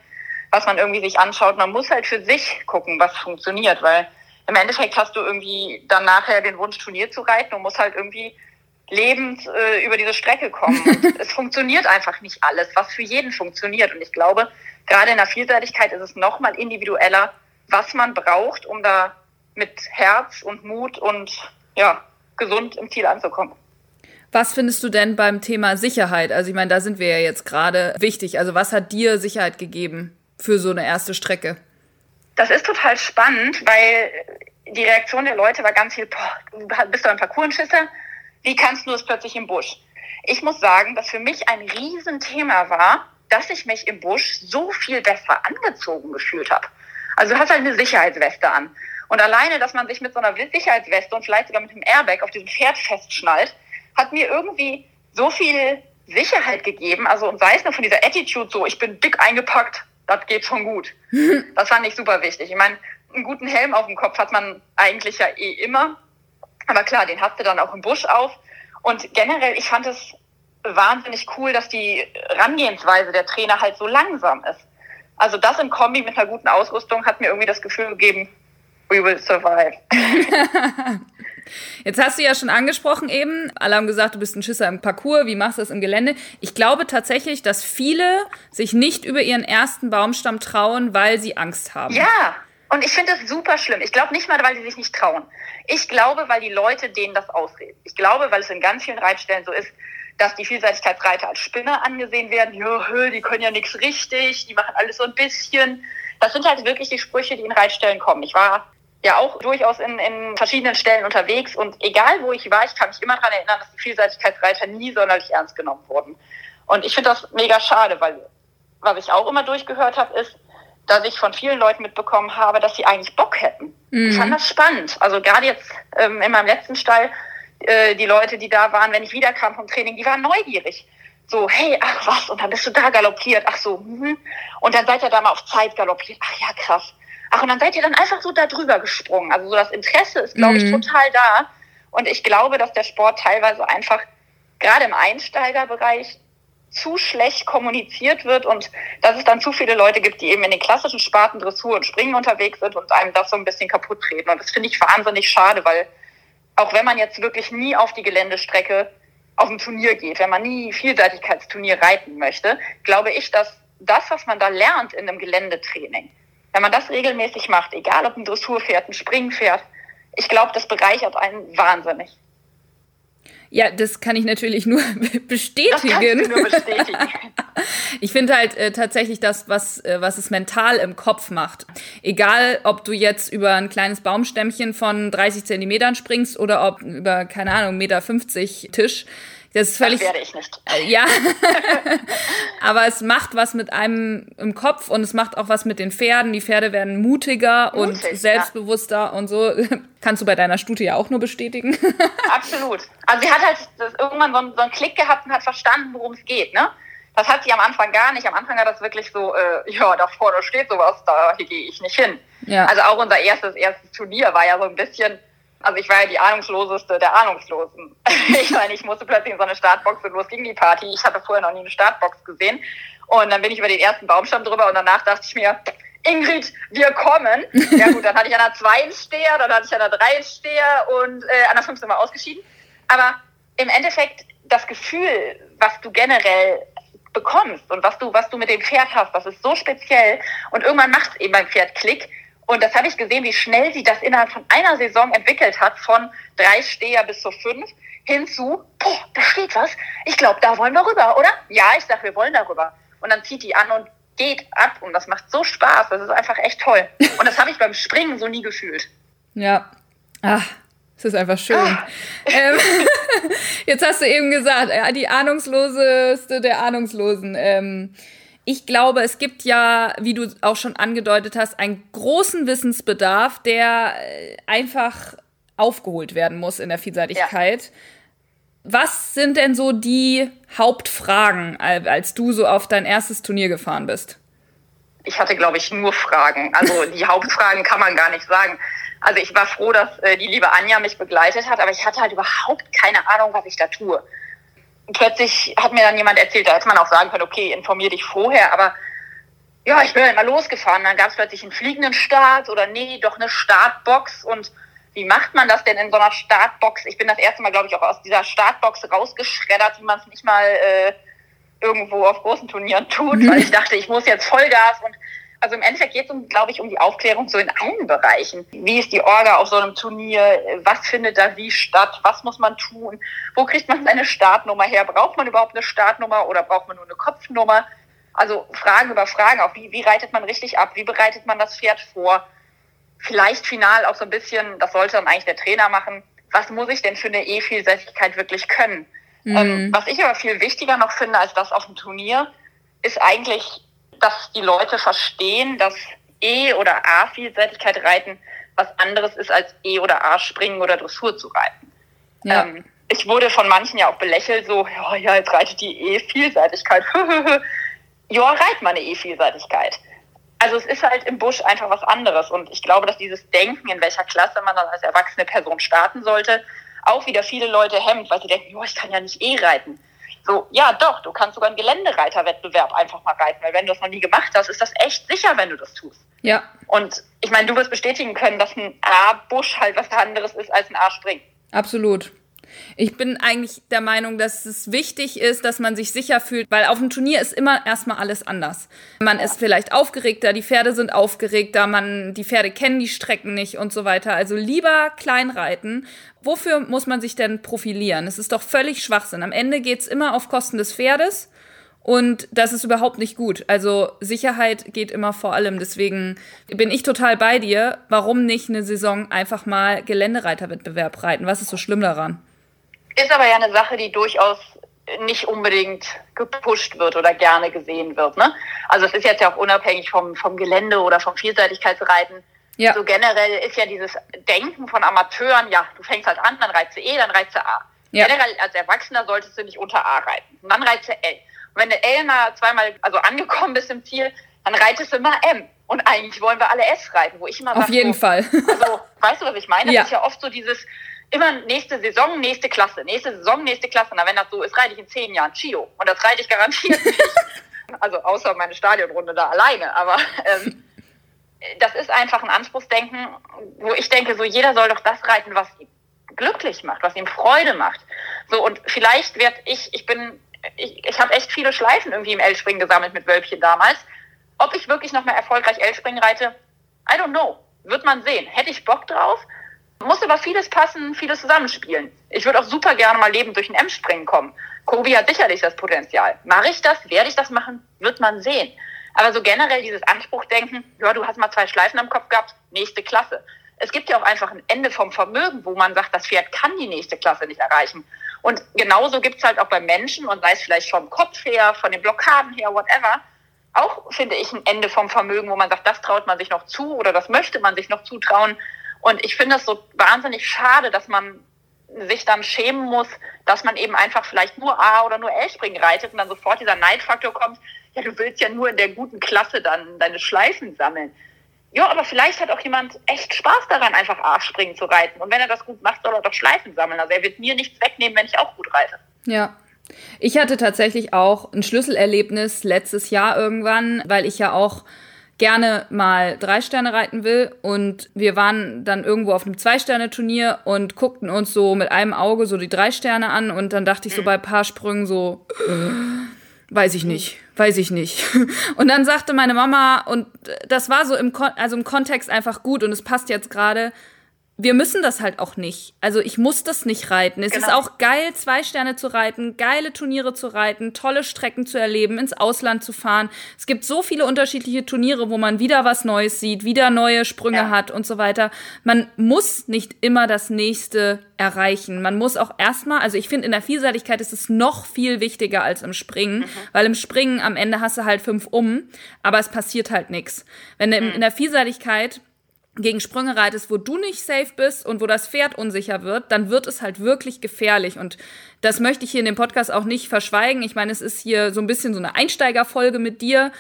was man irgendwie sich anschaut. Man muss halt für sich gucken, was funktioniert, weil im Endeffekt hast du irgendwie dann nachher den Wunsch, Turnier zu reiten und musst halt irgendwie lebend äh, über diese Strecke kommen. Und es funktioniert einfach nicht alles, was für jeden funktioniert. Und ich glaube, gerade in der Vielseitigkeit ist es nochmal individueller, was man braucht, um da mit Herz und Mut und ja, gesund im Ziel anzukommen. Was findest du denn beim Thema Sicherheit? Also ich meine, da sind wir ja jetzt gerade wichtig. Also was hat dir Sicherheit gegeben für so eine erste Strecke? Das ist total spannend, weil die Reaktion der Leute war ganz viel, boah, du bist doch ein Parcoursenschisser, wie kannst du es plötzlich im Busch? Ich muss sagen, dass für mich ein Riesenthema war, dass ich mich im Busch so viel besser angezogen gefühlt habe. Also du hast halt eine Sicherheitsweste an. Und alleine, dass man sich mit so einer Sicherheitsweste und vielleicht sogar mit dem Airbag auf diesem Pferd festschnallt, hat mir irgendwie so viel Sicherheit gegeben. Also und sei es nur von dieser Attitude so, ich bin dick eingepackt, das geht schon gut. Das fand ich super wichtig. Ich meine, einen guten Helm auf dem Kopf hat man eigentlich ja eh immer. Aber klar, den hast du dann auch im Busch auf. Und generell, ich fand es wahnsinnig cool, dass die Rangehensweise der Trainer halt so langsam ist. Also das im Kombi mit einer guten Ausrüstung hat mir irgendwie das Gefühl gegeben, we will survive. Jetzt hast du ja schon angesprochen eben, alle haben gesagt, du bist ein Schisser im Parcours, wie machst du das im Gelände? Ich glaube tatsächlich, dass viele sich nicht über ihren ersten Baumstamm trauen, weil sie Angst haben. Ja, und ich finde das super schlimm. Ich glaube nicht mal, weil sie sich nicht trauen. Ich glaube, weil die Leute denen das ausreden. Ich glaube, weil es in ganz vielen Reitstellen so ist, dass die Vielseitigkeitsreiter als Spinner angesehen werden. Ja, die können ja nichts richtig, die machen alles so ein bisschen. Das sind halt wirklich die Sprüche, die in Reitstellen kommen. Ich war ja auch durchaus in, in verschiedenen Stellen unterwegs und egal wo ich war, ich kann mich immer daran erinnern, dass die Vielseitigkeitsreiter nie sonderlich ernst genommen wurden. Und ich finde das mega schade, weil was ich auch immer durchgehört habe, ist, dass ich von vielen Leuten mitbekommen habe, dass sie eigentlich Bock hätten. Mhm. Ich fand das spannend. Also gerade jetzt ähm, in meinem letzten Stall, äh, die Leute, die da waren, wenn ich wiederkam vom Training, die waren neugierig. So, hey, ach was, und dann bist du da galoppiert, ach so, mhm. und dann seid ihr da mal auf Zeit galoppiert, ach ja, krass. Ach, und dann seid ihr dann einfach so da drüber gesprungen. Also so das Interesse ist, glaube ich, mhm. total da. Und ich glaube, dass der Sport teilweise einfach gerade im Einsteigerbereich zu schlecht kommuniziert wird und dass es dann zu viele Leute gibt, die eben in den klassischen Sparten Dressur und Springen unterwegs sind und einem das so ein bisschen kaputt treten. Und das finde ich wahnsinnig schade, weil auch wenn man jetzt wirklich nie auf die Geländestrecke auf ein Turnier geht, wenn man nie Vielseitigkeitsturnier reiten möchte, glaube ich, dass das, was man da lernt in einem Geländetraining, wenn man das regelmäßig macht, egal ob ein Dressurpferd, ein Springpferd, ich glaube, das bereichert einen wahnsinnig. Ja, das kann ich natürlich nur bestätigen. Das nur bestätigen. ich finde halt äh, tatsächlich das, was, äh, was es mental im Kopf macht. Egal, ob du jetzt über ein kleines Baumstämmchen von 30 Zentimetern springst oder ob über, keine Ahnung, Meter 50 Tisch. Das ist völlig. Das werde ich nicht. Äh, ja. Aber es macht was mit einem im Kopf und es macht auch was mit den Pferden. Die Pferde werden mutiger Mutig, und selbstbewusster ja. und so. Kannst du bei deiner Stute ja auch nur bestätigen. Absolut. Also sie hat halt irgendwann so einen, so einen Klick gehabt und hat verstanden, worum es geht, ne? Das hat sie am Anfang gar nicht. Am Anfang hat das wirklich so, äh, ja, da vorne steht sowas, da gehe ich nicht hin. Ja. Also auch unser erstes, erstes Turnier war ja so ein bisschen, also ich war ja die ahnungsloseste der Ahnungslosen. ich meine, ich musste plötzlich in so eine Startbox und los ging die Party. Ich hatte vorher noch nie eine Startbox gesehen. Und dann bin ich über den ersten Baumstamm drüber und danach dachte ich mir, Ingrid, wir kommen. Ja gut, dann hatte ich an der 2 Steher, dann hatte ich an der 3 Steher und äh, an der 5 sind wir ausgeschieden. Aber im Endeffekt das Gefühl, was du generell bekommst und was du, was du mit dem Pferd hast, das ist so speziell. Und irgendwann macht es eben beim Pferd Klick. Und das habe ich gesehen, wie schnell sie das innerhalb von einer Saison entwickelt hat, von drei Steher bis zu fünf, hinzu, boah, da steht was. Ich glaube, da wollen wir rüber, oder? Ja, ich sag, wir wollen da rüber. Und dann zieht die an und geht ab und das macht so Spaß. Das ist einfach echt toll. Und das habe ich beim Springen so nie gefühlt. Ja. Ach, es ist einfach schön. Ah. Ähm, jetzt hast du eben gesagt, die ahnungsloseste der Ahnungslosen. Ähm, ich glaube, es gibt ja, wie du auch schon angedeutet hast, einen großen Wissensbedarf, der äh, einfach aufgeholt werden muss in der Vielseitigkeit. Ja. Was sind denn so die Hauptfragen, als du so auf dein erstes Turnier gefahren bist? Ich hatte, glaube ich, nur Fragen. Also die Hauptfragen kann man gar nicht sagen. Also ich war froh, dass äh, die liebe Anja mich begleitet hat, aber ich hatte halt überhaupt keine Ahnung, was ich da tue. Plötzlich hat mir dann jemand erzählt, da hätte man auch sagen können, okay, informier dich vorher, aber ja, ich bin halt mal losgefahren. Dann gab es plötzlich einen fliegenden Start oder nee, doch eine Startbox und wie macht man das denn in so einer Startbox? Ich bin das erste Mal, glaube ich, auch aus dieser Startbox rausgeschreddert, wie man es nicht mal äh, irgendwo auf großen Turnieren tut, weil ich dachte, ich muss jetzt Vollgas und also im Endeffekt geht es, glaube ich, um die Aufklärung so in allen Bereichen. Wie ist die Orga auf so einem Turnier? Was findet da wie statt? Was muss man tun? Wo kriegt man seine Startnummer her? Braucht man überhaupt eine Startnummer oder braucht man nur eine Kopfnummer? Also Fragen über Fragen, auch wie, wie reitet man richtig ab? Wie bereitet man das Pferd vor? vielleicht final auch so ein bisschen, das sollte dann eigentlich der Trainer machen, was muss ich denn für eine E-Vielseitigkeit wirklich können? Mhm. Ähm, was ich aber viel wichtiger noch finde als das auf dem Turnier, ist eigentlich, dass die Leute verstehen, dass E- oder A-Vielseitigkeit reiten was anderes ist als E- oder A-Springen oder Dressur zu reiten. Ja. Ähm, ich wurde von manchen ja auch belächelt, so, ja, ja jetzt reitet die E-Vielseitigkeit. ja, reit mal eine E-Vielseitigkeit also es ist halt im Busch einfach was anderes. Und ich glaube, dass dieses Denken, in welcher Klasse man dann als erwachsene Person starten sollte, auch wieder viele Leute hemmt, weil sie denken, jo, ich kann ja nicht eh reiten. So, ja doch, du kannst sogar einen Geländereiterwettbewerb einfach mal reiten, weil wenn du das noch nie gemacht hast, ist das echt sicher, wenn du das tust. Ja. Und ich meine, du wirst bestätigen können, dass ein A-Busch halt was anderes ist als ein A-Spring. Absolut. Ich bin eigentlich der Meinung, dass es wichtig ist, dass man sich sicher fühlt, weil auf dem Turnier ist immer erstmal alles anders. Man ist vielleicht aufgeregter, die Pferde sind aufgeregter, man, die Pferde kennen die Strecken nicht und so weiter. Also lieber klein reiten. Wofür muss man sich denn profilieren? Es ist doch völlig Schwachsinn. Am Ende geht's immer auf Kosten des Pferdes. Und das ist überhaupt nicht gut. Also Sicherheit geht immer vor allem. Deswegen bin ich total bei dir. Warum nicht eine Saison einfach mal Geländereiterwettbewerb reiten? Was ist so schlimm daran? Ist aber ja eine Sache, die durchaus nicht unbedingt gepusht wird oder gerne gesehen wird. Ne? Also es ist jetzt ja auch unabhängig vom, vom Gelände oder vom Vielseitigkeitsreiten. Ja. So generell ist ja dieses Denken von Amateuren, ja, du fängst halt an, dann reizt du E, dann reizt du A. Ja. Generell als Erwachsener solltest du nicht unter A reiten. Und dann reizt du L. Und wenn du L mal zweimal also angekommen bist im Ziel, dann reitest du immer M. Und eigentlich wollen wir alle S reiten, wo ich immer Auf jeden so, Fall. Also, weißt du, was ich meine? Das ja. ist ja oft so dieses, immer nächste Saison, nächste Klasse, nächste Saison, nächste Klasse. Na, wenn das so ist, reite ich in zehn Jahren Chio. Und das reite ich garantiert nicht. also außer meine Stadionrunde da alleine. Aber ähm, das ist einfach ein Anspruchsdenken, wo ich denke, so jeder soll doch das reiten, was ihm glücklich macht, was ihm Freude macht. So, und vielleicht werde ich, ich bin, ich, ich habe echt viele Schleifen irgendwie im L-Springen gesammelt mit Wölbchen damals. Ob ich wirklich noch mal erfolgreich L-Springen reite, I don't know. Wird man sehen. Hätte ich Bock drauf? Muss aber vieles passen, vieles zusammenspielen. Ich würde auch super gerne mal lebend durch ein M-Springen kommen. Kobi hat sicherlich das Potenzial. Mache ich das? Werde ich das machen? Wird man sehen. Aber so generell dieses Anspruchdenken, ja, du hast mal zwei Schleifen am Kopf gehabt, nächste Klasse. Es gibt ja auch einfach ein Ende vom Vermögen, wo man sagt, das Pferd kann die nächste Klasse nicht erreichen. Und genauso gibt es halt auch beim Menschen, und sei es vielleicht vom Kopf her, von den Blockaden her, whatever, auch, finde ich, ein Ende vom Vermögen, wo man sagt, das traut man sich noch zu oder das möchte man sich noch zutrauen. Und ich finde es so wahnsinnig schade, dass man sich dann schämen muss, dass man eben einfach vielleicht nur A oder nur L-Springen reitet und dann sofort dieser Neidfaktor kommt, ja, du willst ja nur in der guten Klasse dann deine Schleifen sammeln. Ja, aber vielleicht hat auch jemand echt Spaß daran, einfach A-Springen zu reiten. Und wenn er das gut macht, soll er doch Schleifen sammeln. Also er wird mir nichts wegnehmen, wenn ich auch gut reite. Ja. Ich hatte tatsächlich auch ein Schlüsselerlebnis letztes Jahr irgendwann, weil ich ja auch gerne mal drei Sterne reiten will. Und wir waren dann irgendwo auf einem Zwei-Sterne-Turnier und guckten uns so mit einem Auge so die drei Sterne an. Und dann dachte ich so mhm. bei ein paar Sprüngen so, äh, weiß ich nicht, weiß ich nicht. Und dann sagte meine Mama, und das war so im, Kon also im Kontext einfach gut und es passt jetzt gerade, wir müssen das halt auch nicht. Also ich muss das nicht reiten. Es genau. ist auch geil, zwei Sterne zu reiten, geile Turniere zu reiten, tolle Strecken zu erleben, ins Ausland zu fahren. Es gibt so viele unterschiedliche Turniere, wo man wieder was Neues sieht, wieder neue Sprünge ja. hat und so weiter. Man muss nicht immer das nächste erreichen. Man muss auch erstmal, also ich finde, in der Vielseitigkeit ist es noch viel wichtiger als im Springen, mhm. weil im Springen am Ende hast du halt fünf um, aber es passiert halt nichts. Wenn du mhm. in der Vielseitigkeit gegen Sprünge reitest, wo du nicht safe bist und wo das Pferd unsicher wird, dann wird es halt wirklich gefährlich. Und das möchte ich hier in dem Podcast auch nicht verschweigen. Ich meine, es ist hier so ein bisschen so eine Einsteigerfolge mit dir.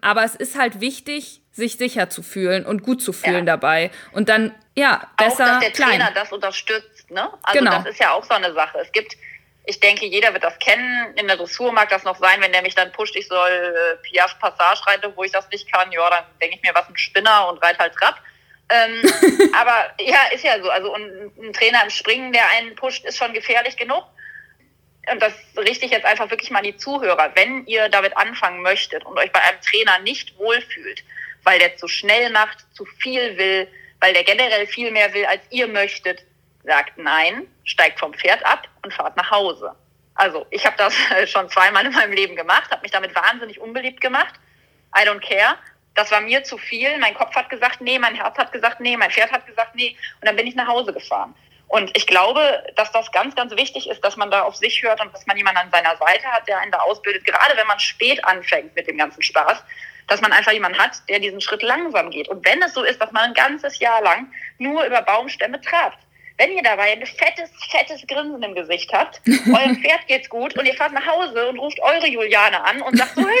Aber es ist halt wichtig, sich sicher zu fühlen und gut zu fühlen ja. dabei. Und dann, ja, besser. Auch, dass der klein. Trainer das unterstützt, ne? Also genau. das ist ja auch so eine Sache. Es gibt, ich denke, jeder wird das kennen. In der Dressur mag das noch sein, wenn der mich dann pusht, ich soll äh, Piaf Passage reiten, wo ich das nicht kann. Ja, dann denke ich mir, was ein Spinner und reite halt Trab. Ähm, aber ja, ist ja so. Also und ein Trainer im Springen, der einen pusht, ist schon gefährlich genug. Und das richte ich jetzt einfach wirklich mal an die Zuhörer. Wenn ihr damit anfangen möchtet und euch bei einem Trainer nicht wohlfühlt, weil der zu schnell macht, zu viel will, weil der generell viel mehr will, als ihr möchtet, sagt nein, steigt vom Pferd ab und fahrt nach Hause. Also ich habe das schon zweimal in meinem Leben gemacht, habe mich damit wahnsinnig unbeliebt gemacht. I don't care das war mir zu viel. Mein Kopf hat gesagt, nee, mein Herz hat gesagt, nee, mein Pferd hat gesagt, nee. Und dann bin ich nach Hause gefahren. Und ich glaube, dass das ganz, ganz wichtig ist, dass man da auf sich hört und dass man jemanden an seiner Seite hat, der einen da ausbildet. Gerade wenn man spät anfängt mit dem ganzen Spaß, dass man einfach jemanden hat, der diesen Schritt langsam geht. Und wenn es so ist, dass man ein ganzes Jahr lang nur über Baumstämme trabt, wenn ihr dabei ein fettes, fettes Grinsen im Gesicht habt, eurem Pferd geht's gut und ihr fahrt nach Hause und ruft eure Juliane an und sagt so, hey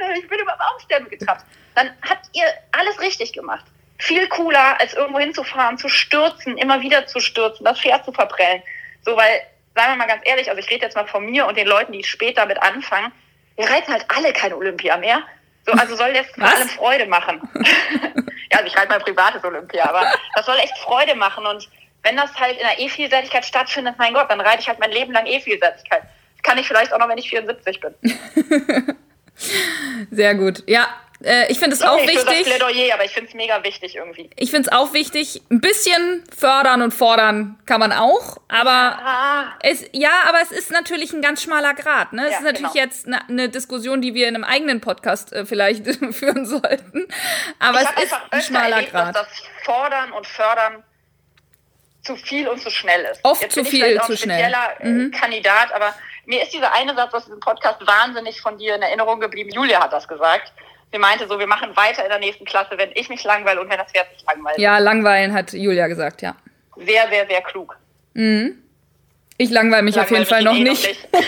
Juliane, ich bin über Baumstämme getrabt, dann habt ihr alles richtig gemacht. Viel cooler, als irgendwo hinzufahren, zu stürzen, immer wieder zu stürzen, das Pferd zu verprellen. So, weil, sagen wir mal ganz ehrlich, also ich rede jetzt mal von mir und den Leuten, die spät damit anfangen, wir reiten halt alle keine Olympia mehr. So, also soll das vor allem Freude machen. ja, also ich reite mein privates Olympia, aber das soll echt Freude machen und wenn das halt in der E-Vielseitigkeit stattfindet, mein Gott, dann reite ich halt mein Leben lang E-Vielseitigkeit. Das kann ich vielleicht auch noch, wenn ich 74 bin. Sehr gut. Ja, äh, ich finde es auch wichtig. Das Plädoyer, aber ich finde es mega wichtig irgendwie. Ich finde es auch wichtig. Ein bisschen fördern und fordern kann man auch, aber ah. es ja, aber es ist natürlich ein ganz schmaler Grad. Ne? Es ja, ist natürlich genau. jetzt eine ne Diskussion, die wir in einem eigenen Podcast äh, vielleicht führen sollten. Aber ich es ist ein schmaler erlebt, Grad. Dass das Fordern und Fördern zu viel und zu schnell ist. Oft Jetzt zu viel, zu schnell. Äh, mhm. Kandidat, aber mir ist dieser eine Satz aus diesem Podcast wahnsinnig von dir in Erinnerung geblieben. Julia hat das gesagt. Sie meinte so, wir machen weiter in der nächsten Klasse, wenn ich mich langweile und wenn das Pferd sich langweilt. Ja, langweilen hat Julia gesagt, ja. Sehr, sehr, sehr klug. Mhm. Ich langweile mich langweil auf jeden Fall noch nicht. nicht.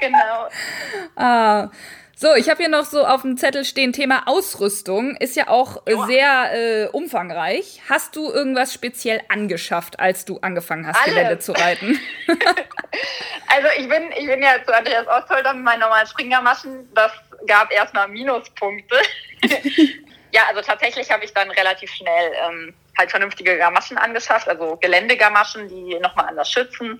genau. Ah. So, ich habe hier noch so auf dem Zettel stehen, Thema Ausrüstung. Ist ja auch äh, sehr äh, umfangreich. Hast du irgendwas speziell angeschafft, als du angefangen hast, Alle. Gelände zu reiten? also ich bin, ich bin ja zu Andreas Ostholder mit meinen normalen Springermaschen. Das gab erstmal Minuspunkte. ja, also tatsächlich habe ich dann relativ schnell ähm, halt vernünftige Gamaschen angeschafft, also Geländegamaschen, die nochmal anders schützen.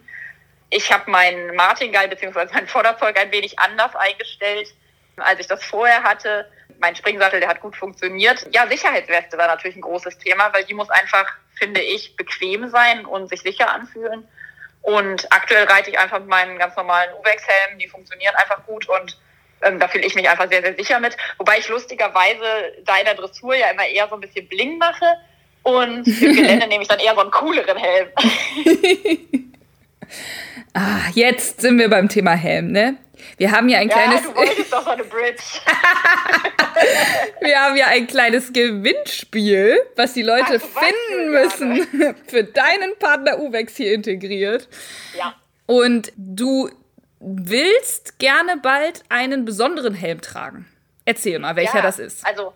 Ich habe meinen Martingall bzw. mein Vorderzeug ein wenig anders eingestellt als ich das vorher hatte. Mein Springsattel, der hat gut funktioniert. Ja, Sicherheitsweste war natürlich ein großes Thema, weil die muss einfach, finde ich, bequem sein und sich sicher anfühlen. Und aktuell reite ich einfach mit meinen ganz normalen Uwex-Helmen, die funktionieren einfach gut und ähm, da fühle ich mich einfach sehr, sehr sicher mit. Wobei ich lustigerweise da in der Dressur ja immer eher so ein bisschen bling mache und im Gelände nehme ich dann eher so einen cooleren Helm. ah, jetzt sind wir beim Thema Helm, ne? Wir haben ja ein Ja, kleines. du wolltest doch eine Bridge. Wir haben ja ein kleines Gewinnspiel, was die Leute Ach, finden müssen, für deinen Partner Uwex hier integriert. Ja. Und du willst gerne bald einen besonderen Helm tragen. Erzähl mal, welcher ja, das ist. Also,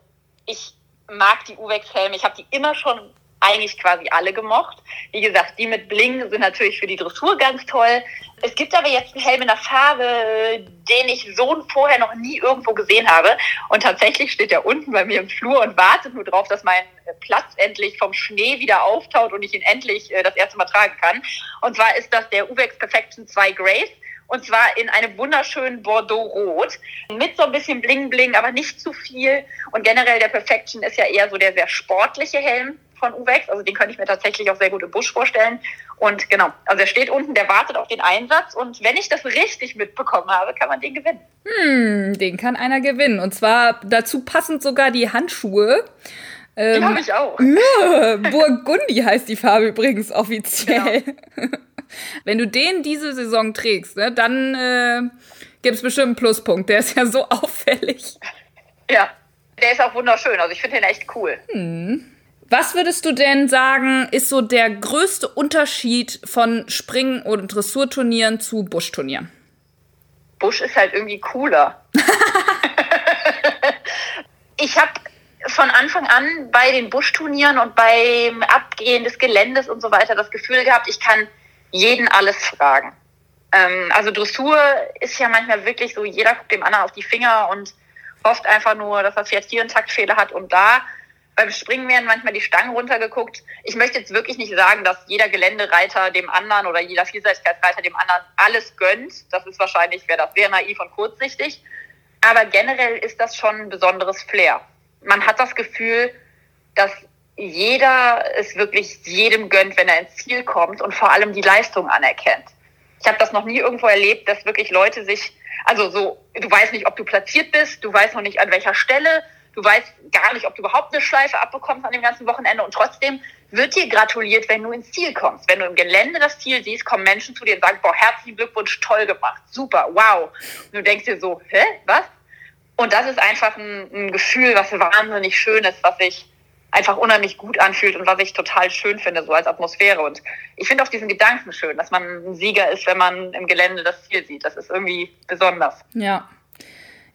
ich mag die Uwex-Helme. Ich habe die immer schon eigentlich quasi alle gemocht. Wie gesagt, die mit Bling sind natürlich für die Dressur ganz toll. Es gibt aber jetzt einen Helm in der Farbe, den ich so vorher noch nie irgendwo gesehen habe. Und tatsächlich steht der unten bei mir im Flur und wartet nur drauf, dass mein Platz endlich vom Schnee wieder auftaut und ich ihn endlich äh, das erste Mal tragen kann. Und zwar ist das der Uwex Perfection 2 Grace. Und zwar in einem wunderschönen Bordeaux-Rot. Mit so ein bisschen Bling-Bling, aber nicht zu viel. Und generell der Perfection ist ja eher so der sehr sportliche Helm von Uwex. Also den könnte ich mir tatsächlich auch sehr gut im Busch vorstellen. Und genau, also er steht unten, der wartet auf den Einsatz. Und wenn ich das richtig mitbekommen habe, kann man den gewinnen. Hm, den kann einer gewinnen. Und zwar dazu passend sogar die Handschuhe. Die Ähm, habe ich auch. Ja, Burgundi heißt die Farbe übrigens offiziell. Wenn du den diese Saison trägst, ne, dann äh, gibt es bestimmt einen Pluspunkt. Der ist ja so auffällig. Ja, der ist auch wunderschön. Also ich finde den echt cool. Was würdest du denn sagen, ist so der größte Unterschied von Springen- und Dressurturnieren zu Buschturnieren? Busch ist halt irgendwie cooler. ich habe von Anfang an bei den Buschturnieren und beim Abgehen des Geländes und so weiter das Gefühl gehabt, ich kann jeden alles fragen. Ähm, also Dressur ist ja manchmal wirklich so, jeder guckt dem anderen auf die Finger und hofft einfach nur, dass das Pferd hier einen Taktfehler hat und da. Beim Springen werden manchmal die Stangen runtergeguckt. Ich möchte jetzt wirklich nicht sagen, dass jeder Geländereiter dem anderen oder jeder Vielseitigkeitsreiter dem anderen alles gönnt. Das ist wahrscheinlich, wäre das sehr naiv und kurzsichtig. Aber generell ist das schon ein besonderes Flair. Man hat das Gefühl, dass jeder es wirklich jedem gönnt, wenn er ins Ziel kommt und vor allem die Leistung anerkennt. Ich habe das noch nie irgendwo erlebt, dass wirklich Leute sich, also so, du weißt nicht, ob du platziert bist, du weißt noch nicht an welcher Stelle, du weißt gar nicht, ob du überhaupt eine Schleife abbekommst an dem ganzen Wochenende und trotzdem wird dir gratuliert, wenn du ins Ziel kommst. Wenn du im Gelände das Ziel siehst, kommen Menschen zu dir und sagen, boah, herzlichen Glückwunsch, toll gemacht, super, wow. Und du denkst dir so, hä, was? Und das ist einfach ein, ein Gefühl, was wahnsinnig schön ist, was sich einfach unheimlich gut anfühlt und was ich total schön finde, so als Atmosphäre. Und ich finde auch diesen Gedanken schön, dass man ein Sieger ist, wenn man im Gelände das Ziel sieht. Das ist irgendwie besonders. Ja.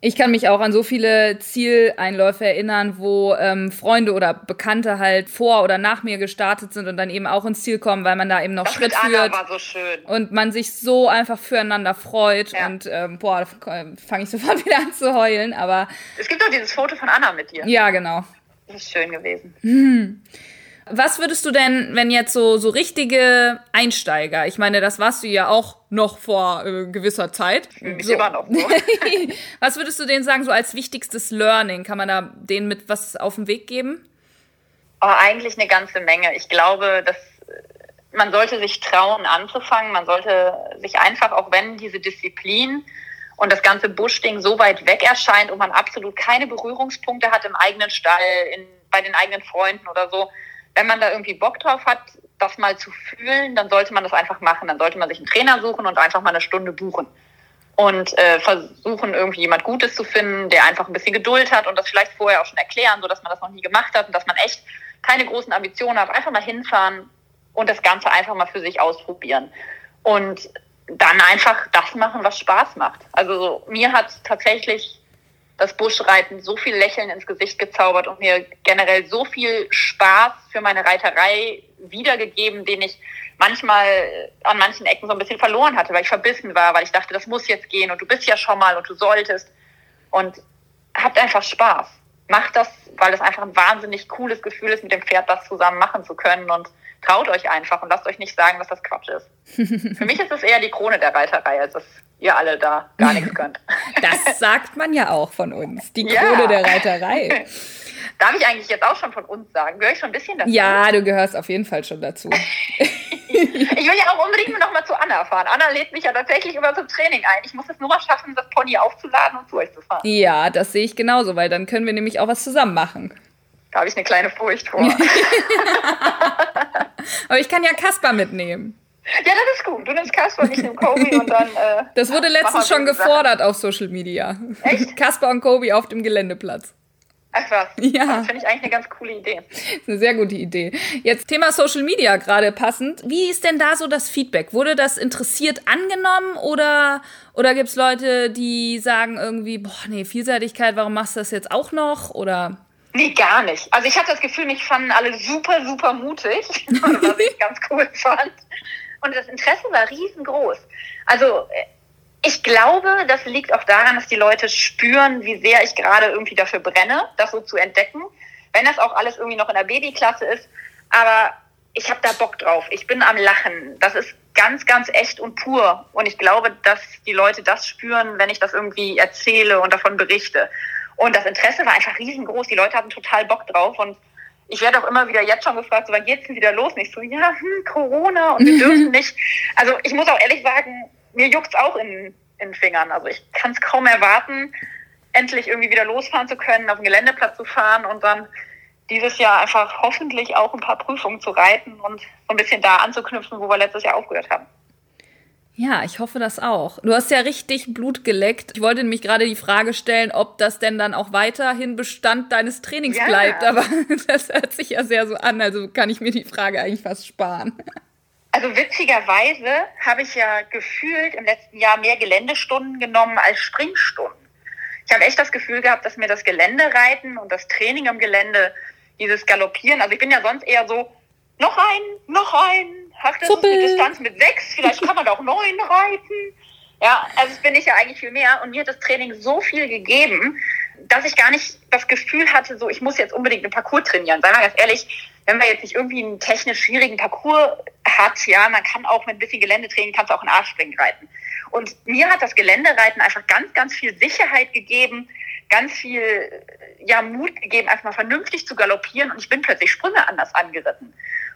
Ich kann mich auch an so viele Zieleinläufe erinnern, wo ähm, Freunde oder Bekannte halt vor oder nach mir gestartet sind und dann eben auch ins Ziel kommen, weil man da eben noch Das Schritt führt war so schön. und man sich so einfach füreinander freut. Ja. Und ähm, boah, da fange ich sofort wieder an zu heulen. Aber Es gibt doch dieses Foto von Anna mit dir. ja, genau. Das ist schön gewesen. Was würdest du denn, wenn jetzt so, so richtige Einsteiger, ich meine, das warst du ja auch noch vor äh, gewisser Zeit. Mich So. immer noch. Was würdest du denen sagen, so als wichtigstes Learning? Kann man da denen mit was auf den Weg geben? Aber eigentlich eine ganze Menge. Ich glaube, dass äh, man sollte sich trauen, anzufangen. Man sollte sich einfach, auch wenn diese Disziplin und das ganze Buschding so weit weg erscheint und man absolut keine Berührungspunkte hat im eigenen Stall, in, bei den eigenen Freunden oder so, wenn man da irgendwie Bock drauf hat, das mal zu fühlen, dann sollte man das einfach machen. Dann sollte man sich einen Trainer suchen und einfach mal eine Stunde buchen. Und äh, versuchen, irgendwie jemand Gutes zu finden, der einfach ein bisschen Geduld hat und das vielleicht vorher auch schon erklären, so dass man das noch nie gemacht hat und dass man echt keine großen Ambitionen hat. Einfach mal hinfahren und das Ganze einfach mal für sich ausprobieren. Und dann einfach das machen, was Spaß macht. Also so, mir hat tatsächlich das Buschreiten so viel Lächeln ins Gesicht gezaubert und mir generell so viel Spaß für meine Reiterei wiedergegeben, den ich manchmal an manchen Ecken so ein bisschen verloren hatte, weil ich verbissen war, weil ich dachte, das muss jetzt gehen und du bist ja schon mal und du solltest. Und habt einfach Spaß. Macht das, weil es einfach ein wahnsinnig cooles Gefühl ist, mit dem Pferd das zusammen machen zu können und traut euch einfach und lasst euch nicht sagen, dass das Quatsch ist. Für mich ist es eher die Krone der Reiterei, als dass ihr alle da gar nichts könnt. Das sagt man ja auch von uns. Die Ja. Krone der Reiterei. Darf ich eigentlich jetzt auch schon von uns sagen? Gehöre ich schon ein bisschen dazu? Ja, du gehörst auf jeden Fall schon dazu. Ich will ja auch unbedingt noch mal zu Anna fahren. Anna lädt mich ja tatsächlich immer zum Training ein. Ich muss es nur mal schaffen, das Pony aufzuladen und zu euch zu fahren. Ja, das sehe ich genauso, weil dann können wir nämlich auch was zusammen machen. Da habe ich eine kleine Furcht vor. Aber ich kann ja Kasper mitnehmen. Ja, das ist gut. Du nimmst Kasper und ich nehme Kobi und dann. Äh, das wurde letztens schon gefordert Sachen. auf Social Media. Echt? Kasper und Kobi auf dem Geländeplatz. Ach was. Ja. Das finde ich eigentlich eine ganz coole Idee. Das ist eine sehr gute Idee. Jetzt Thema Social Media gerade passend. Wie ist denn da so das Feedback? Wurde das interessiert angenommen oder, oder gibt es Leute, die sagen irgendwie, boah, nee, Vielseitigkeit, warum machst du das jetzt auch noch? Oder? Nee, gar nicht. Also ich hatte das Gefühl, mich fanden alle super, super mutig, was ich ganz cool fand. Und das Interesse war riesengroß. Also ich glaube, das liegt auch daran, dass die Leute spüren, wie sehr ich gerade irgendwie dafür brenne, das so zu entdecken. Wenn das auch alles irgendwie noch in der Babyklasse ist. Aber ich habe da Bock drauf. Ich bin am Lachen. Das ist ganz, ganz echt und pur. Und ich glaube, dass die Leute das spüren, wenn ich das irgendwie erzähle und davon berichte. Und das Interesse war einfach riesengroß. Die Leute hatten total Bock drauf. Und ich werde auch immer wieder jetzt schon gefragt, so wann geht's denn wieder los? Nicht so, ja, hm, Corona und wir dürfen nicht. Also ich muss auch ehrlich sagen, mir juckt's auch in, in den Fingern. Also ich kann es kaum erwarten, endlich irgendwie wieder losfahren zu können, auf den Geländeplatz zu fahren und dann dieses Jahr einfach hoffentlich auch ein paar Prüfungen zu reiten und so ein bisschen da anzuknüpfen, wo wir letztes Jahr aufgehört haben. Ja, ich hoffe das auch. Du hast ja richtig Blut geleckt. Ich wollte nämlich gerade die Frage stellen, ob das denn dann auch weiterhin Bestand deines Trainings ja. bleibt. Aber das hört sich ja sehr so an. Also kann ich mir die Frage eigentlich fast sparen. Also witzigerweise habe ich ja gefühlt im letzten Jahr mehr Geländestunden genommen als Springstunden. Ich habe echt das Gefühl gehabt, dass mir das Geländereiten und das Training im Gelände, dieses Galoppieren, also ich bin ja sonst eher so, noch ein, noch ein, Zuppel. ist eine Distanz mit sechs, vielleicht kann man auch neun reiten. Ja, also das bin ich ja eigentlich viel mehr und mir hat das Training so viel gegeben, dass ich gar nicht das Gefühl hatte, so ich muss jetzt unbedingt einen Parcours trainieren. Sei mal ganz ehrlich, wenn man jetzt nicht irgendwie einen technisch schwierigen Parcours hat, ja, man kann auch mit ein bisschen Geländetraining, kannst auch einen Arschspringen reiten. Und mir hat das Geländereiten einfach ganz, ganz viel Sicherheit gegeben, ganz viel ja, Mut gegeben, einfach mal vernünftig zu galoppieren und ich bin plötzlich Sprünge anders angeritten.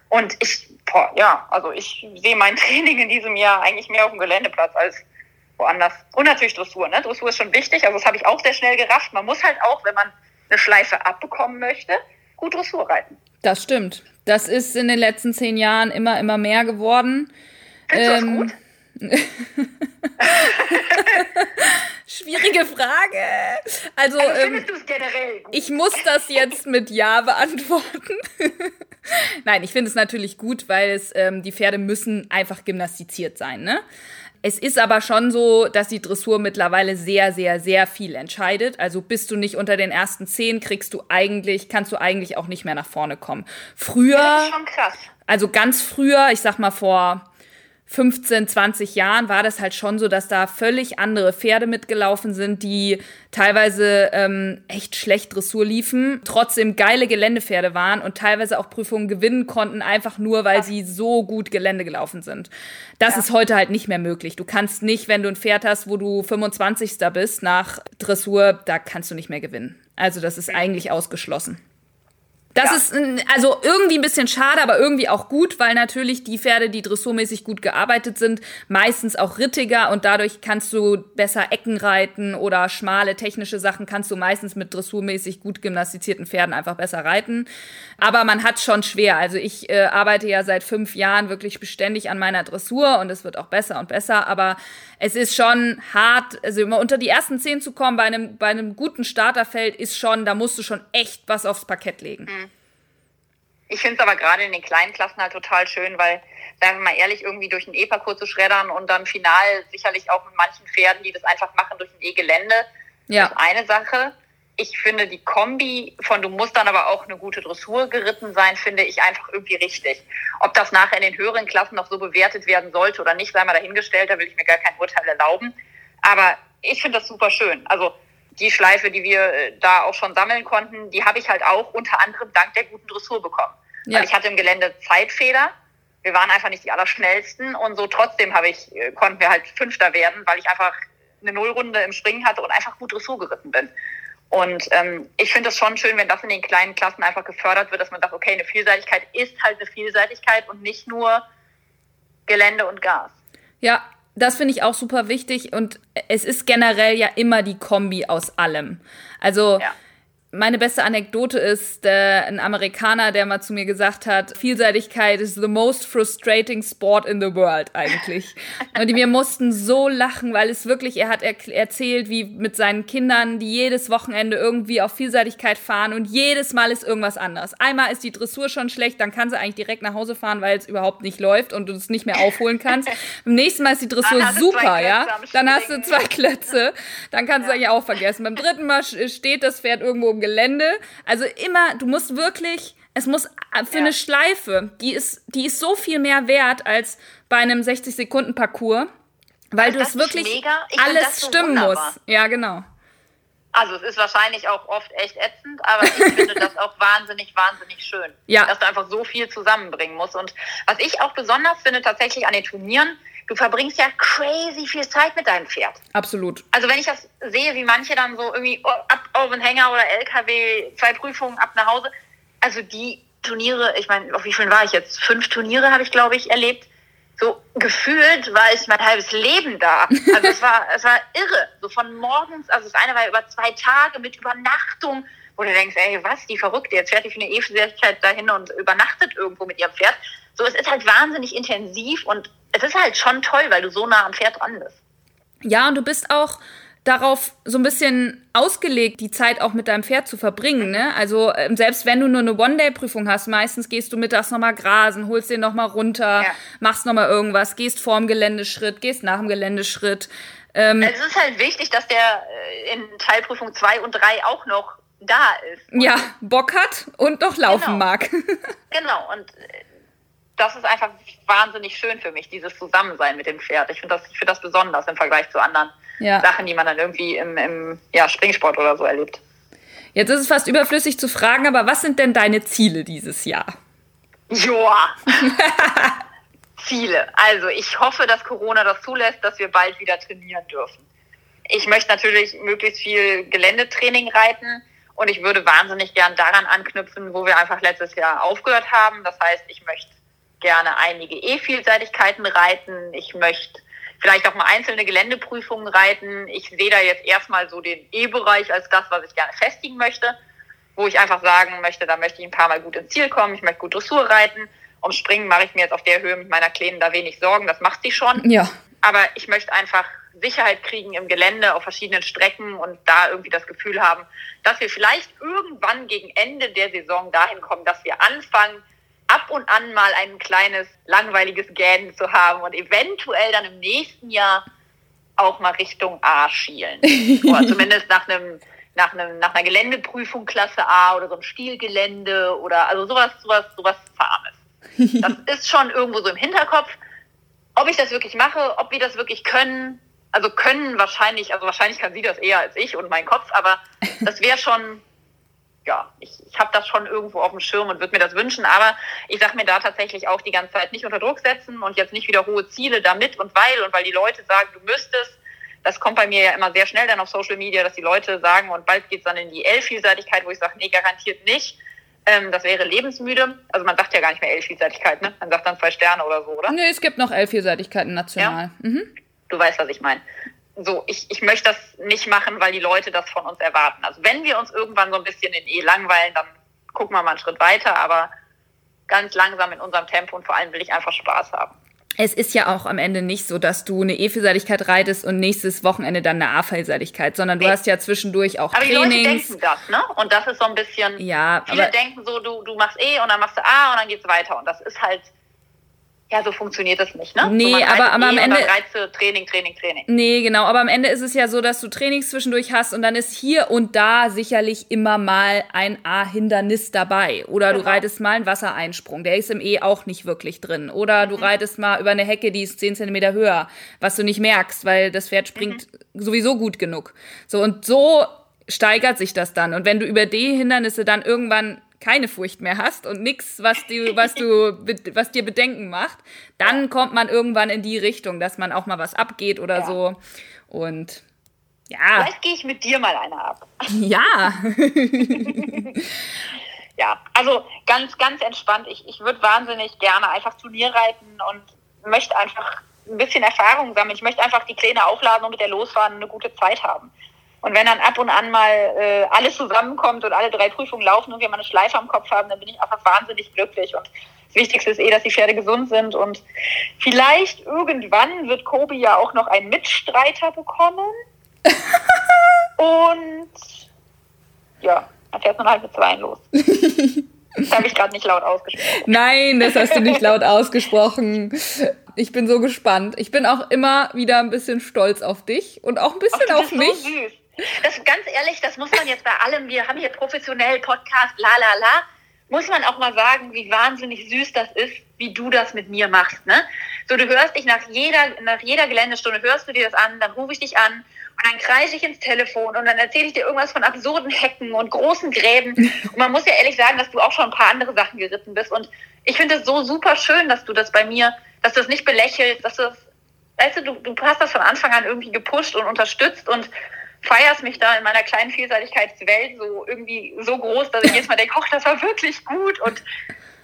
Und ich, boah, ja, also ich sehe mein Training in diesem Jahr eigentlich mehr auf dem Geländeplatz als woanders. Und natürlich Dressur, ne? Dressur ist schon wichtig, also das habe ich auch sehr schnell gerafft. Man muss halt auch, wenn man eine Schleife abbekommen möchte, gut Dressur reiten. Das stimmt. Das ist in den letzten zehn Jahren immer, immer mehr geworden. Findest ähm, du das gut? Schwierige Frage. Also, also ähm, ich muss das jetzt mit Ja beantworten. Nein, ich finde es natürlich gut, weil es ähm, die Pferde müssen einfach gymnastiziert sein, ne? Es ist aber schon so, dass die Dressur mittlerweile sehr, sehr, sehr viel entscheidet. Also bist du nicht unter den ersten zehn, kriegst du eigentlich, kannst du eigentlich auch nicht mehr nach vorne kommen. Früher, ja, also ganz früher, ich sag mal vor 15, 20 Jahren war das halt schon so, dass da völlig andere Pferde mitgelaufen sind, die teilweise ähm, echt schlecht Dressur liefen, trotzdem geile Geländepferde waren und teilweise auch Prüfungen gewinnen konnten, einfach nur, weil ja. sie so gut Gelände gelaufen sind. Das ja. ist heute halt nicht mehr möglich. Du kannst nicht, wenn du ein Pferd hast, wo du 25. bist nach Dressur, da kannst du nicht mehr gewinnen. Also das ist eigentlich ausgeschlossen. Das ja. ist also irgendwie ein bisschen schade, aber irgendwie auch gut, weil natürlich die Pferde, die dressurmäßig gut gearbeitet sind, meistens auch rittiger und dadurch kannst du besser Ecken reiten oder schmale technische Sachen kannst du meistens mit dressurmäßig gut gymnastizierten Pferden einfach besser reiten. Aber man hat schon schwer. Also ich äh, arbeite ja seit fünf Jahren wirklich beständig an meiner Dressur und es wird auch besser und besser, aber es ist schon hart, also immer unter die ersten zehn zu kommen bei einem, bei einem guten Starterfeld ist schon, da musst du schon echt was aufs Parkett legen. Mhm. Ich finde es aber gerade in den kleinen Klassen halt total schön, weil, sagen wir mal ehrlich, irgendwie durch den E-Parcours zu schreddern und dann final sicherlich auch mit manchen Pferden, die das einfach machen durch ein E-Gelände, ja. ist eine Sache. Ich finde die Kombi von du musst dann aber auch eine gute Dressur geritten sein, finde ich einfach irgendwie richtig. Ob das nachher in den höheren Klassen noch so bewertet werden sollte oder nicht, sei mal dahingestellt, da will ich mir gar kein Urteil erlauben. Aber ich finde das super schön. Also die Schleife, die wir äh, da auch schon sammeln konnten, die habe ich halt auch unter anderem dank der guten Dressur bekommen. Ja. Weil ich hatte im Gelände Zeitfehler. Wir waren einfach nicht die allerschnellsten und so trotzdem habe ich, äh, konnten wir halt Fünfter werden, weil ich einfach eine Nullrunde im Springen hatte und einfach gut Dressur geritten bin. Und ähm, ich finde es schon schön, wenn das in den kleinen Klassen einfach gefördert wird, dass man sagt, okay, eine Vielseitigkeit ist halt eine Vielseitigkeit und nicht nur Gelände und Gas. Ja, das finde ich auch super wichtig und es ist generell ja immer die Kombi aus allem. Also ja. Meine beste Anekdote ist äh, ein Amerikaner, der mal zu mir gesagt hat, Vielseitigkeit ist the most frustrating sport in the world eigentlich. Und wir mussten so lachen, weil es wirklich, er hat er erzählt, wie mit seinen Kindern, die jedes Wochenende irgendwie auf Vielseitigkeit fahren und jedes Mal ist irgendwas anders. Einmal ist die Dressur schon schlecht, dann kann sie eigentlich direkt nach Hause fahren, weil es überhaupt nicht läuft und du es nicht mehr aufholen kannst. Beim nächsten Mal ist die Dressur super, ja. Dann hast du zwei Klötze, dann kannst ja. du eigentlich auch vergessen. Beim dritten Mal steht das Pferd irgendwo Gelände. Also immer, du musst wirklich, es muss äh, für ja. eine Schleife, die ist, die ist so viel mehr wert als bei einem 60-Sekunden-Parcours, weil du es wirklich alles so stimmen wunderbar. muss. Ja, genau. Also es ist wahrscheinlich auch oft echt ätzend, aber ich finde das auch wahnsinnig, wahnsinnig schön. Ja. Dass du einfach so viel zusammenbringen musst. Und was ich auch besonders finde tatsächlich an den Turnieren, du verbringst ja crazy viel Zeit mit deinem Pferd. Absolut. Also wenn ich das sehe, wie manche dann so irgendwie ab auf den Hänger oder LKW, zwei Prüfungen ab nach Hause. Also die Turniere, ich meine, auf wie vielen war ich jetzt? Fünf Turniere habe ich, glaube ich, erlebt. So gefühlt war ich mein halbes Leben da. Also es war, es war irre. So von morgens, also das eine war über zwei Tage mit Übernachtung, wo du denkst, ey, was, die Verrückte, jetzt fährt die für eine Ewigkeit dahin und übernachtet irgendwo mit ihrem Pferd. So, es ist halt wahnsinnig intensiv und es ist halt schon toll, weil du so nah am Pferd dran bist. Ja, und du bist auch darauf so ein bisschen ausgelegt, die Zeit auch mit deinem Pferd zu verbringen. Ne? Also ähm, selbst wenn du nur eine One-Day-Prüfung hast, meistens gehst du mittags nochmal grasen, holst den nochmal runter, ja. machst nochmal irgendwas, gehst vorm Geländeschritt, gehst nach dem Geländeschritt. Ähm, es ist halt wichtig, dass der äh, in Teilprüfung 2 und 3 auch noch da ist. Ja, Bock hat und noch laufen genau. mag. genau, und äh, das ist einfach wahnsinnig schön für mich, dieses Zusammensein mit dem Pferd. Ich finde das, ich find das besonders im Vergleich zu anderen ja. Sachen, die man dann irgendwie im, im ja, Springsport oder so erlebt. Jetzt ist es fast überflüssig zu fragen, aber was sind denn deine Ziele dieses Jahr? Joa. Ziele. Also ich hoffe, dass Corona das zulässt, dass wir bald wieder trainieren dürfen. Ich möchte natürlich möglichst viel Geländetraining reiten und ich würde wahnsinnig gern daran anknüpfen, wo wir einfach letztes Jahr aufgehört haben. Das heißt, ich möchte gerne einige E-Vielseitigkeiten reiten. Ich möchte vielleicht auch mal einzelne Geländeprüfungen reiten. Ich sehe da jetzt erstmal so den E-Bereich als das, was ich gerne festigen möchte, wo ich einfach sagen möchte, da möchte ich ein paar Mal gut ins Ziel kommen, ich möchte gut Dressur reiten. Um Springen mache ich mir jetzt auf der Höhe mit meiner Kleinen da wenig Sorgen, das macht sie schon. Ja. Aber ich möchte einfach Sicherheit kriegen im Gelände auf verschiedenen Strecken und da irgendwie das Gefühl haben, dass wir vielleicht irgendwann gegen Ende der Saison dahin kommen, dass wir anfangen, ab und an mal ein kleines langweiliges Gähnen zu haben und eventuell dann im nächsten Jahr auch mal Richtung A schielen. oder zumindest nach einem nach einem nach einer Geländeprüfung Klasse A oder so ein Stilgelände oder also sowas sowas sowas Farmes. Das ist schon irgendwo so im Hinterkopf. Ob ich das wirklich mache, ob wir das wirklich können, also können wahrscheinlich, also wahrscheinlich kann sie das eher als ich und mein Kopf, aber das wäre schon ja, ich, ich habe das schon irgendwo auf dem Schirm und würde mir das wünschen, aber ich sage mir da tatsächlich auch die ganze Zeit nicht unter Druck setzen und jetzt nicht wieder hohe Ziele damit und weil und weil die Leute sagen, du müsstest. Das kommt bei mir ja immer sehr schnell dann auf Social Media, dass die Leute sagen, und bald geht's dann in die L-Vielseitigkeit, wo ich sage, nee, garantiert nicht. Ähm, das wäre lebensmüde. Also man sagt ja gar nicht mehr L-Vielseitigkeit, ne? Man sagt dann zwei Sterne oder so, oder? Nee, es gibt noch L-Vielseitigkeiten national. Ja? Mhm. Du weißt, was ich meine so, ich, ich möchte das nicht machen, weil die Leute das von uns erwarten. Also wenn wir uns irgendwann so ein bisschen in E langweilen, dann gucken wir mal einen Schritt weiter, aber ganz langsam in unserem Tempo und vor allem will ich einfach Spaß haben. Es ist ja auch am Ende nicht so, dass du eine E-Vielseitigkeit reitest und nächstes Wochenende dann eine A-Vielseitigkeit, sondern du nee. hast ja zwischendurch auch aber Trainings. Aber die Leute denken das, ne? Und das ist so ein bisschen, ja, viele denken so, du, du machst E und dann machst du A und dann geht's weiter. Und das ist halt ja, so funktioniert das nicht, ne? Nee, so aber, aber am Ende. Reize, Training, Training, Training. Nee, genau. Aber am Ende ist es ja so, dass du Trainings zwischendurch hast und dann ist hier und da sicherlich immer mal ein A-Hindernis dabei. Oder genau. du reitest mal einen Wassereinsprung. Der ist im E auch nicht wirklich drin. Oder du mhm. reitest mal über eine Hecke, die ist 10 Zentimeter höher, was du nicht merkst, weil das Pferd springt mhm. sowieso gut genug. So, und so steigert sich das dann. Und wenn du über D-Hindernisse dann irgendwann keine Furcht mehr hast und nichts, was du, was du, was dir Bedenken macht, dann ja. kommt man irgendwann in die Richtung, dass man auch mal was abgeht oder ja. so. Und ja. Vielleicht gehe ich mit dir mal eine ab. Ja. ja, also ganz, ganz entspannt. Ich, ich würde wahnsinnig gerne einfach Turnier reiten und möchte einfach ein bisschen Erfahrung sammeln. Ich möchte einfach die Pläne aufladen und mit der losfahren eine gute Zeit haben. Und wenn dann ab und an mal äh, alles zusammenkommt und alle drei Prüfungen laufen und wir mal eine Schleife am Kopf haben, dann bin ich einfach wahnsinnig glücklich. Und das Wichtigste ist eh, dass die Pferde gesund sind. Und vielleicht irgendwann wird Kobi ja auch noch einen Mitstreiter bekommen. und ja, dann fährt man halt mit zwei los. Das habe ich gerade nicht laut ausgesprochen. Nein, das hast du nicht laut ausgesprochen. Ich bin so gespannt. Ich bin auch immer wieder ein bisschen stolz auf dich und auch ein bisschen Ach, auf mich. So süß. Das ganz ehrlich, das muss man jetzt bei allem, wir haben hier professionell Podcast, la la la, muss man auch mal sagen, wie wahnsinnig süß das ist, wie du das mit mir machst. Ne? So, du hörst dich nach jeder, nach jeder Geländestunde, hörst du dir das an, dann rufe ich dich an und dann kreise ich ins Telefon und dann erzähle ich dir irgendwas von absurden Hecken und großen Gräben. Und man muss ja ehrlich sagen, dass du auch schon ein paar andere Sachen geritten bist. Und ich finde es so super schön, dass du das bei mir, dass du das nicht belächelst, dass du das, weißt du, du, du hast das von Anfang an irgendwie gepusht und unterstützt und feierst mich da in meiner kleinen Vielseitigkeitswelt so irgendwie so groß, dass ich jetzt mal denke, ach, das war wirklich gut. Und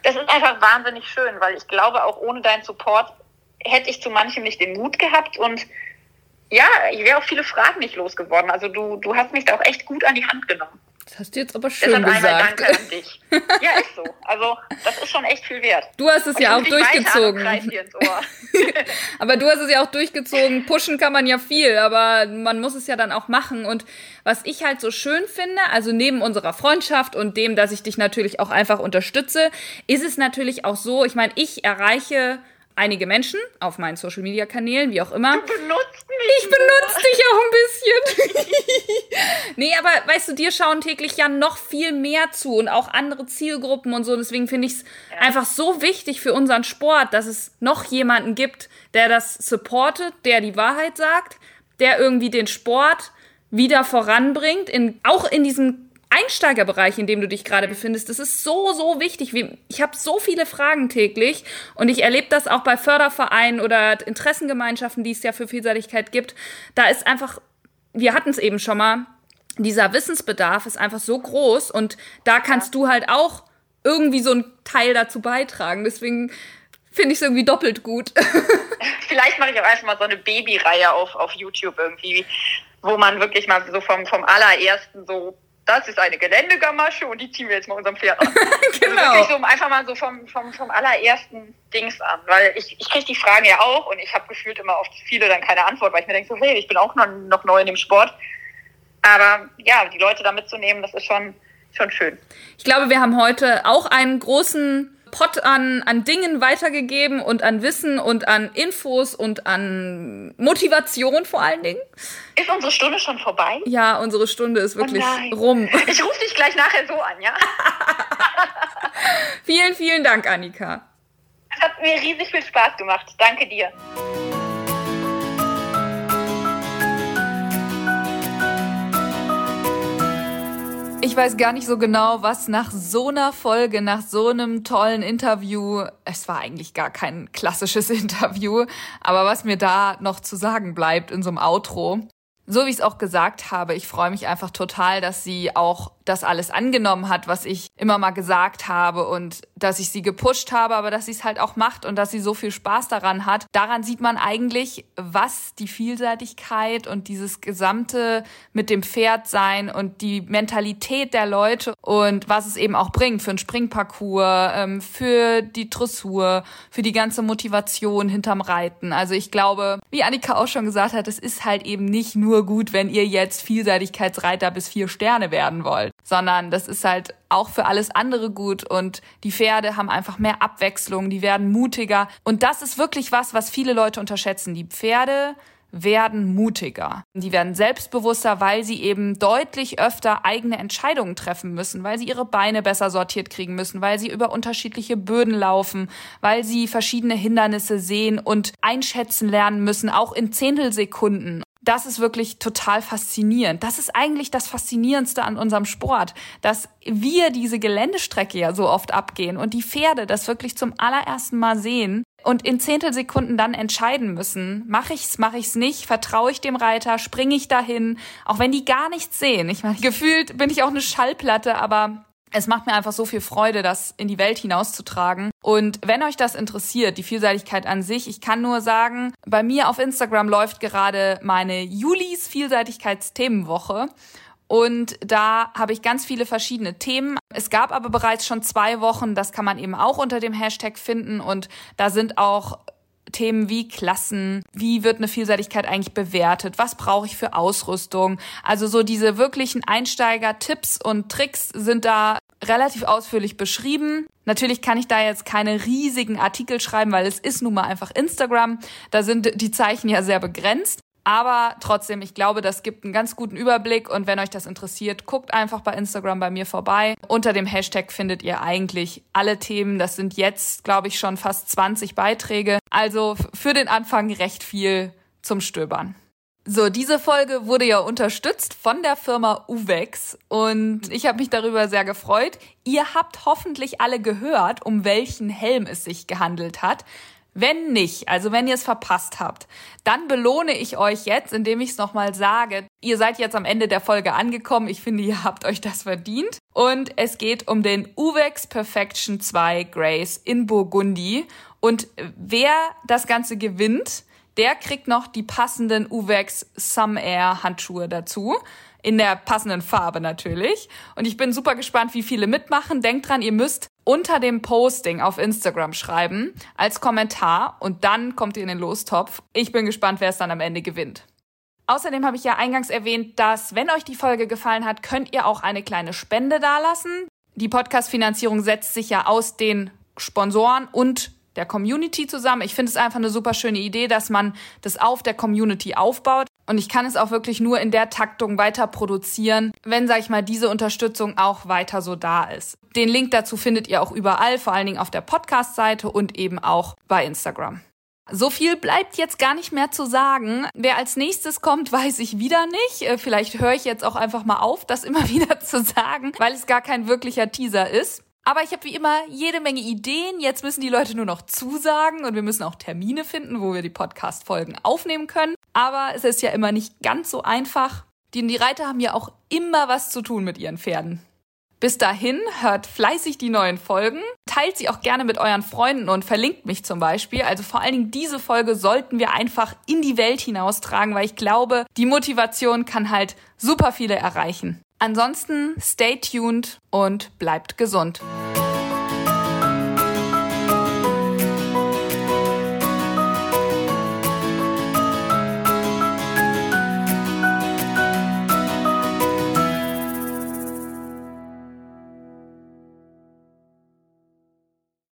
das ist einfach wahnsinnig schön, weil ich glaube, auch ohne deinen Support hätte ich zu manchem nicht den Mut gehabt und ja, ich wäre auch viele Fragen nicht losgeworden. Also du, du hast mich da auch echt gut an die Hand genommen. Das hast du jetzt aber schön Deshalb gesagt. Danke an dich. Ja, ist so. Also, das ist schon echt viel wert. Du hast es ja auch durchgezogen. aber du hast es ja auch durchgezogen. Pushen kann man ja viel, aber man muss es ja dann auch machen. Und was ich halt so schön finde, also neben unserer Freundschaft und dem, dass ich dich natürlich auch einfach unterstütze, ist es natürlich auch so, ich meine, ich erreiche einige Menschen auf meinen Social Media Kanälen, wie auch immer. Du benutzt mich. Ich benutze dich auch ein bisschen. nee, aber weißt du, dir schauen täglich ja noch viel mehr zu und auch andere Zielgruppen und so. Deswegen finde ich es ja. einfach so wichtig für unseren Sport, dass es noch jemanden gibt, der das supportet, der die Wahrheit sagt, der irgendwie den Sport wieder voranbringt, in, auch in diesem Einsteigerbereich, in dem du dich gerade befindest, das ist so, so wichtig. Ich habe so viele Fragen täglich und ich erlebe das auch bei Fördervereinen oder Interessengemeinschaften, die es ja für Vielseitigkeit gibt. Da ist einfach, wir hatten es eben schon mal, dieser Wissensbedarf ist einfach so groß und da kannst du halt auch irgendwie so einen Teil dazu beitragen. Deswegen finde ich es irgendwie doppelt gut. Vielleicht mache ich auch einfach mal so eine Babyreihe auf, auf YouTube irgendwie, wo man wirklich mal so vom, vom allerersten so das ist eine Geländegamasche und die ziehen wir jetzt mal unserem Pferd an. genau. Also wirklich so einfach mal so vom, vom, vom allerersten Dings an. Weil ich, ich kriege die Fragen ja auch und ich habe gefühlt immer auf viele dann keine Antwort, weil ich mir denke so, hey, ich bin auch noch, noch neu in dem Sport. Aber ja, die Leute da mitzunehmen, das ist schon, schon schön. Ich glaube, wir haben heute auch einen großen Pott an, an Dingen weitergegeben und an Wissen und an Infos und an Motivation vor allen Dingen. Ist unsere Stunde schon vorbei? Ja, unsere Stunde ist wirklich oh rum. Ich rufe dich gleich nachher so an, ja? vielen, vielen Dank, Annika. Es hat mir riesig viel Spaß gemacht. Danke dir. Ich weiß gar nicht so genau, was nach so einer Folge, nach so einem tollen Interview, es war eigentlich gar kein klassisches Interview, aber was mir da noch zu sagen bleibt in so einem Outro. So wie ich es auch gesagt habe, ich freue mich einfach total, dass sie auch das alles angenommen hat, was ich immer mal gesagt habe und dass ich sie gepusht habe, aber dass sie es halt auch macht und dass sie so viel Spaß daran hat. Daran sieht man eigentlich, was die Vielseitigkeit und dieses gesamte mit dem Pferd sein und die Mentalität der Leute und was es eben auch bringt für einen Springparcours, ähm, für die Dressur, für die ganze Motivation hinterm Reiten. Also ich glaube, wie Annika auch schon gesagt hat, es ist halt eben nicht nur gut, wenn ihr jetzt Vielseitigkeitsreiter bis vier Sterne werden wollt sondern das ist halt auch für alles andere gut und die Pferde haben einfach mehr Abwechslung, die werden mutiger und das ist wirklich was, was viele Leute unterschätzen. Die Pferde werden mutiger. Die werden selbstbewusster, weil sie eben deutlich öfter eigene Entscheidungen treffen müssen, weil sie ihre Beine besser sortiert kriegen müssen, weil sie über unterschiedliche Böden laufen, weil sie verschiedene Hindernisse sehen und einschätzen lernen müssen, auch in Zehntelsekunden das ist wirklich total faszinierend. Das ist eigentlich das Faszinierendste an unserem Sport, dass wir diese Geländestrecke ja so oft abgehen und die Pferde das wirklich zum allerersten Mal sehen und in Zehntelsekunden dann entscheiden müssen, mache ich's, mache ich's nicht, vertraue ich dem Reiter, springe ich dahin, auch wenn die gar nichts sehen. Ich meine, gefühlt bin ich auch eine Schallplatte, aber Es macht mir einfach so viel Freude, das in die Welt hinauszutragen. Und wenn euch das interessiert, die Vielseitigkeit an sich, ich kann nur sagen, bei mir auf Instagram läuft gerade meine Julis Vielseitigkeitsthemenwoche. Und da habe ich ganz viele verschiedene Themen. Es gab aber bereits schon zwei Wochen, das kann man eben auch unter dem Hashtag finden. Und da sind auch Themen wie Klassen, wie wird eine Vielseitigkeit eigentlich bewertet, was brauche ich für Ausrüstung. Also so diese wirklichen Einsteiger-Tipps und Tricks sind da relativ ausführlich beschrieben. Natürlich kann ich da jetzt keine riesigen Artikel schreiben, weil es ist nun mal einfach Instagram. Da sind die Zeichen ja sehr begrenzt. Aber trotzdem, ich glaube, das gibt einen ganz guten Überblick und wenn euch das interessiert, guckt einfach bei Instagram bei mir vorbei. Unter dem Hashtag findet ihr eigentlich alle Themen. Das sind jetzt, glaube ich, schon fast 20 Beiträge. Also für den Anfang recht viel zum Stöbern. So, diese Folge wurde ja unterstützt von der Firma Uvex und ich habe mich darüber sehr gefreut. Ihr habt hoffentlich alle gehört, um welchen Helm es sich gehandelt hat. Wenn nicht, also wenn ihr es verpasst habt, dann belohne ich euch jetzt, indem ich es nochmal sage. Ihr seid jetzt am Ende der Folge angekommen. Ich finde, ihr habt euch das verdient. Und es geht um den Uvex Perfection 2 Grace in Burgundy. Und wer das Ganze gewinnt, der kriegt noch die passenden Uvex Some Air Handschuhe dazu in der passenden Farbe natürlich. Und ich bin super gespannt, wie viele mitmachen. Denkt dran, ihr müsst unter dem Posting auf Instagram schreiben als Kommentar und dann kommt ihr in den Lostopf. Ich bin gespannt, wer es dann am Ende gewinnt. Außerdem habe ich ja eingangs erwähnt, dass wenn euch die Folge gefallen hat, könnt ihr auch eine kleine Spende dalassen. Die Podcast-Finanzierung setzt sich ja aus den Sponsoren und der Community zusammen. Ich finde es einfach eine super schöne Idee, dass man das auf der Community aufbaut. Und ich kann es auch wirklich nur in der Taktung weiter produzieren, wenn, sag ich mal, diese Unterstützung auch weiter so da ist. Den Link dazu findet ihr auch überall, vor allen Dingen auf der Podcast-Seite und eben auch bei Instagram. So viel bleibt jetzt gar nicht mehr zu sagen. Wer als nächstes kommt, weiß ich wieder nicht. Äh, vielleicht höre ich jetzt auch einfach mal auf, das immer wieder zu sagen, weil es gar kein wirklicher Teaser ist. Aber ich habe wie immer jede Menge Ideen. Jetzt müssen die Leute nur noch zusagen und wir müssen auch Termine finden, wo wir die Podcast-Folgen aufnehmen können. Aber es ist ja immer nicht ganz so einfach. Die, die Reiter haben ja auch immer was zu tun mit ihren Pferden. Bis dahin hört fleißig die neuen Folgen, teilt sie auch gerne mit euren Freunden und verlinkt mich zum Beispiel. Also vor allen Dingen diese Folge sollten wir einfach in die Welt hinaustragen, weil ich glaube, die Motivation kann halt super viele erreichen. Ansonsten stay tuned und bleibt gesund.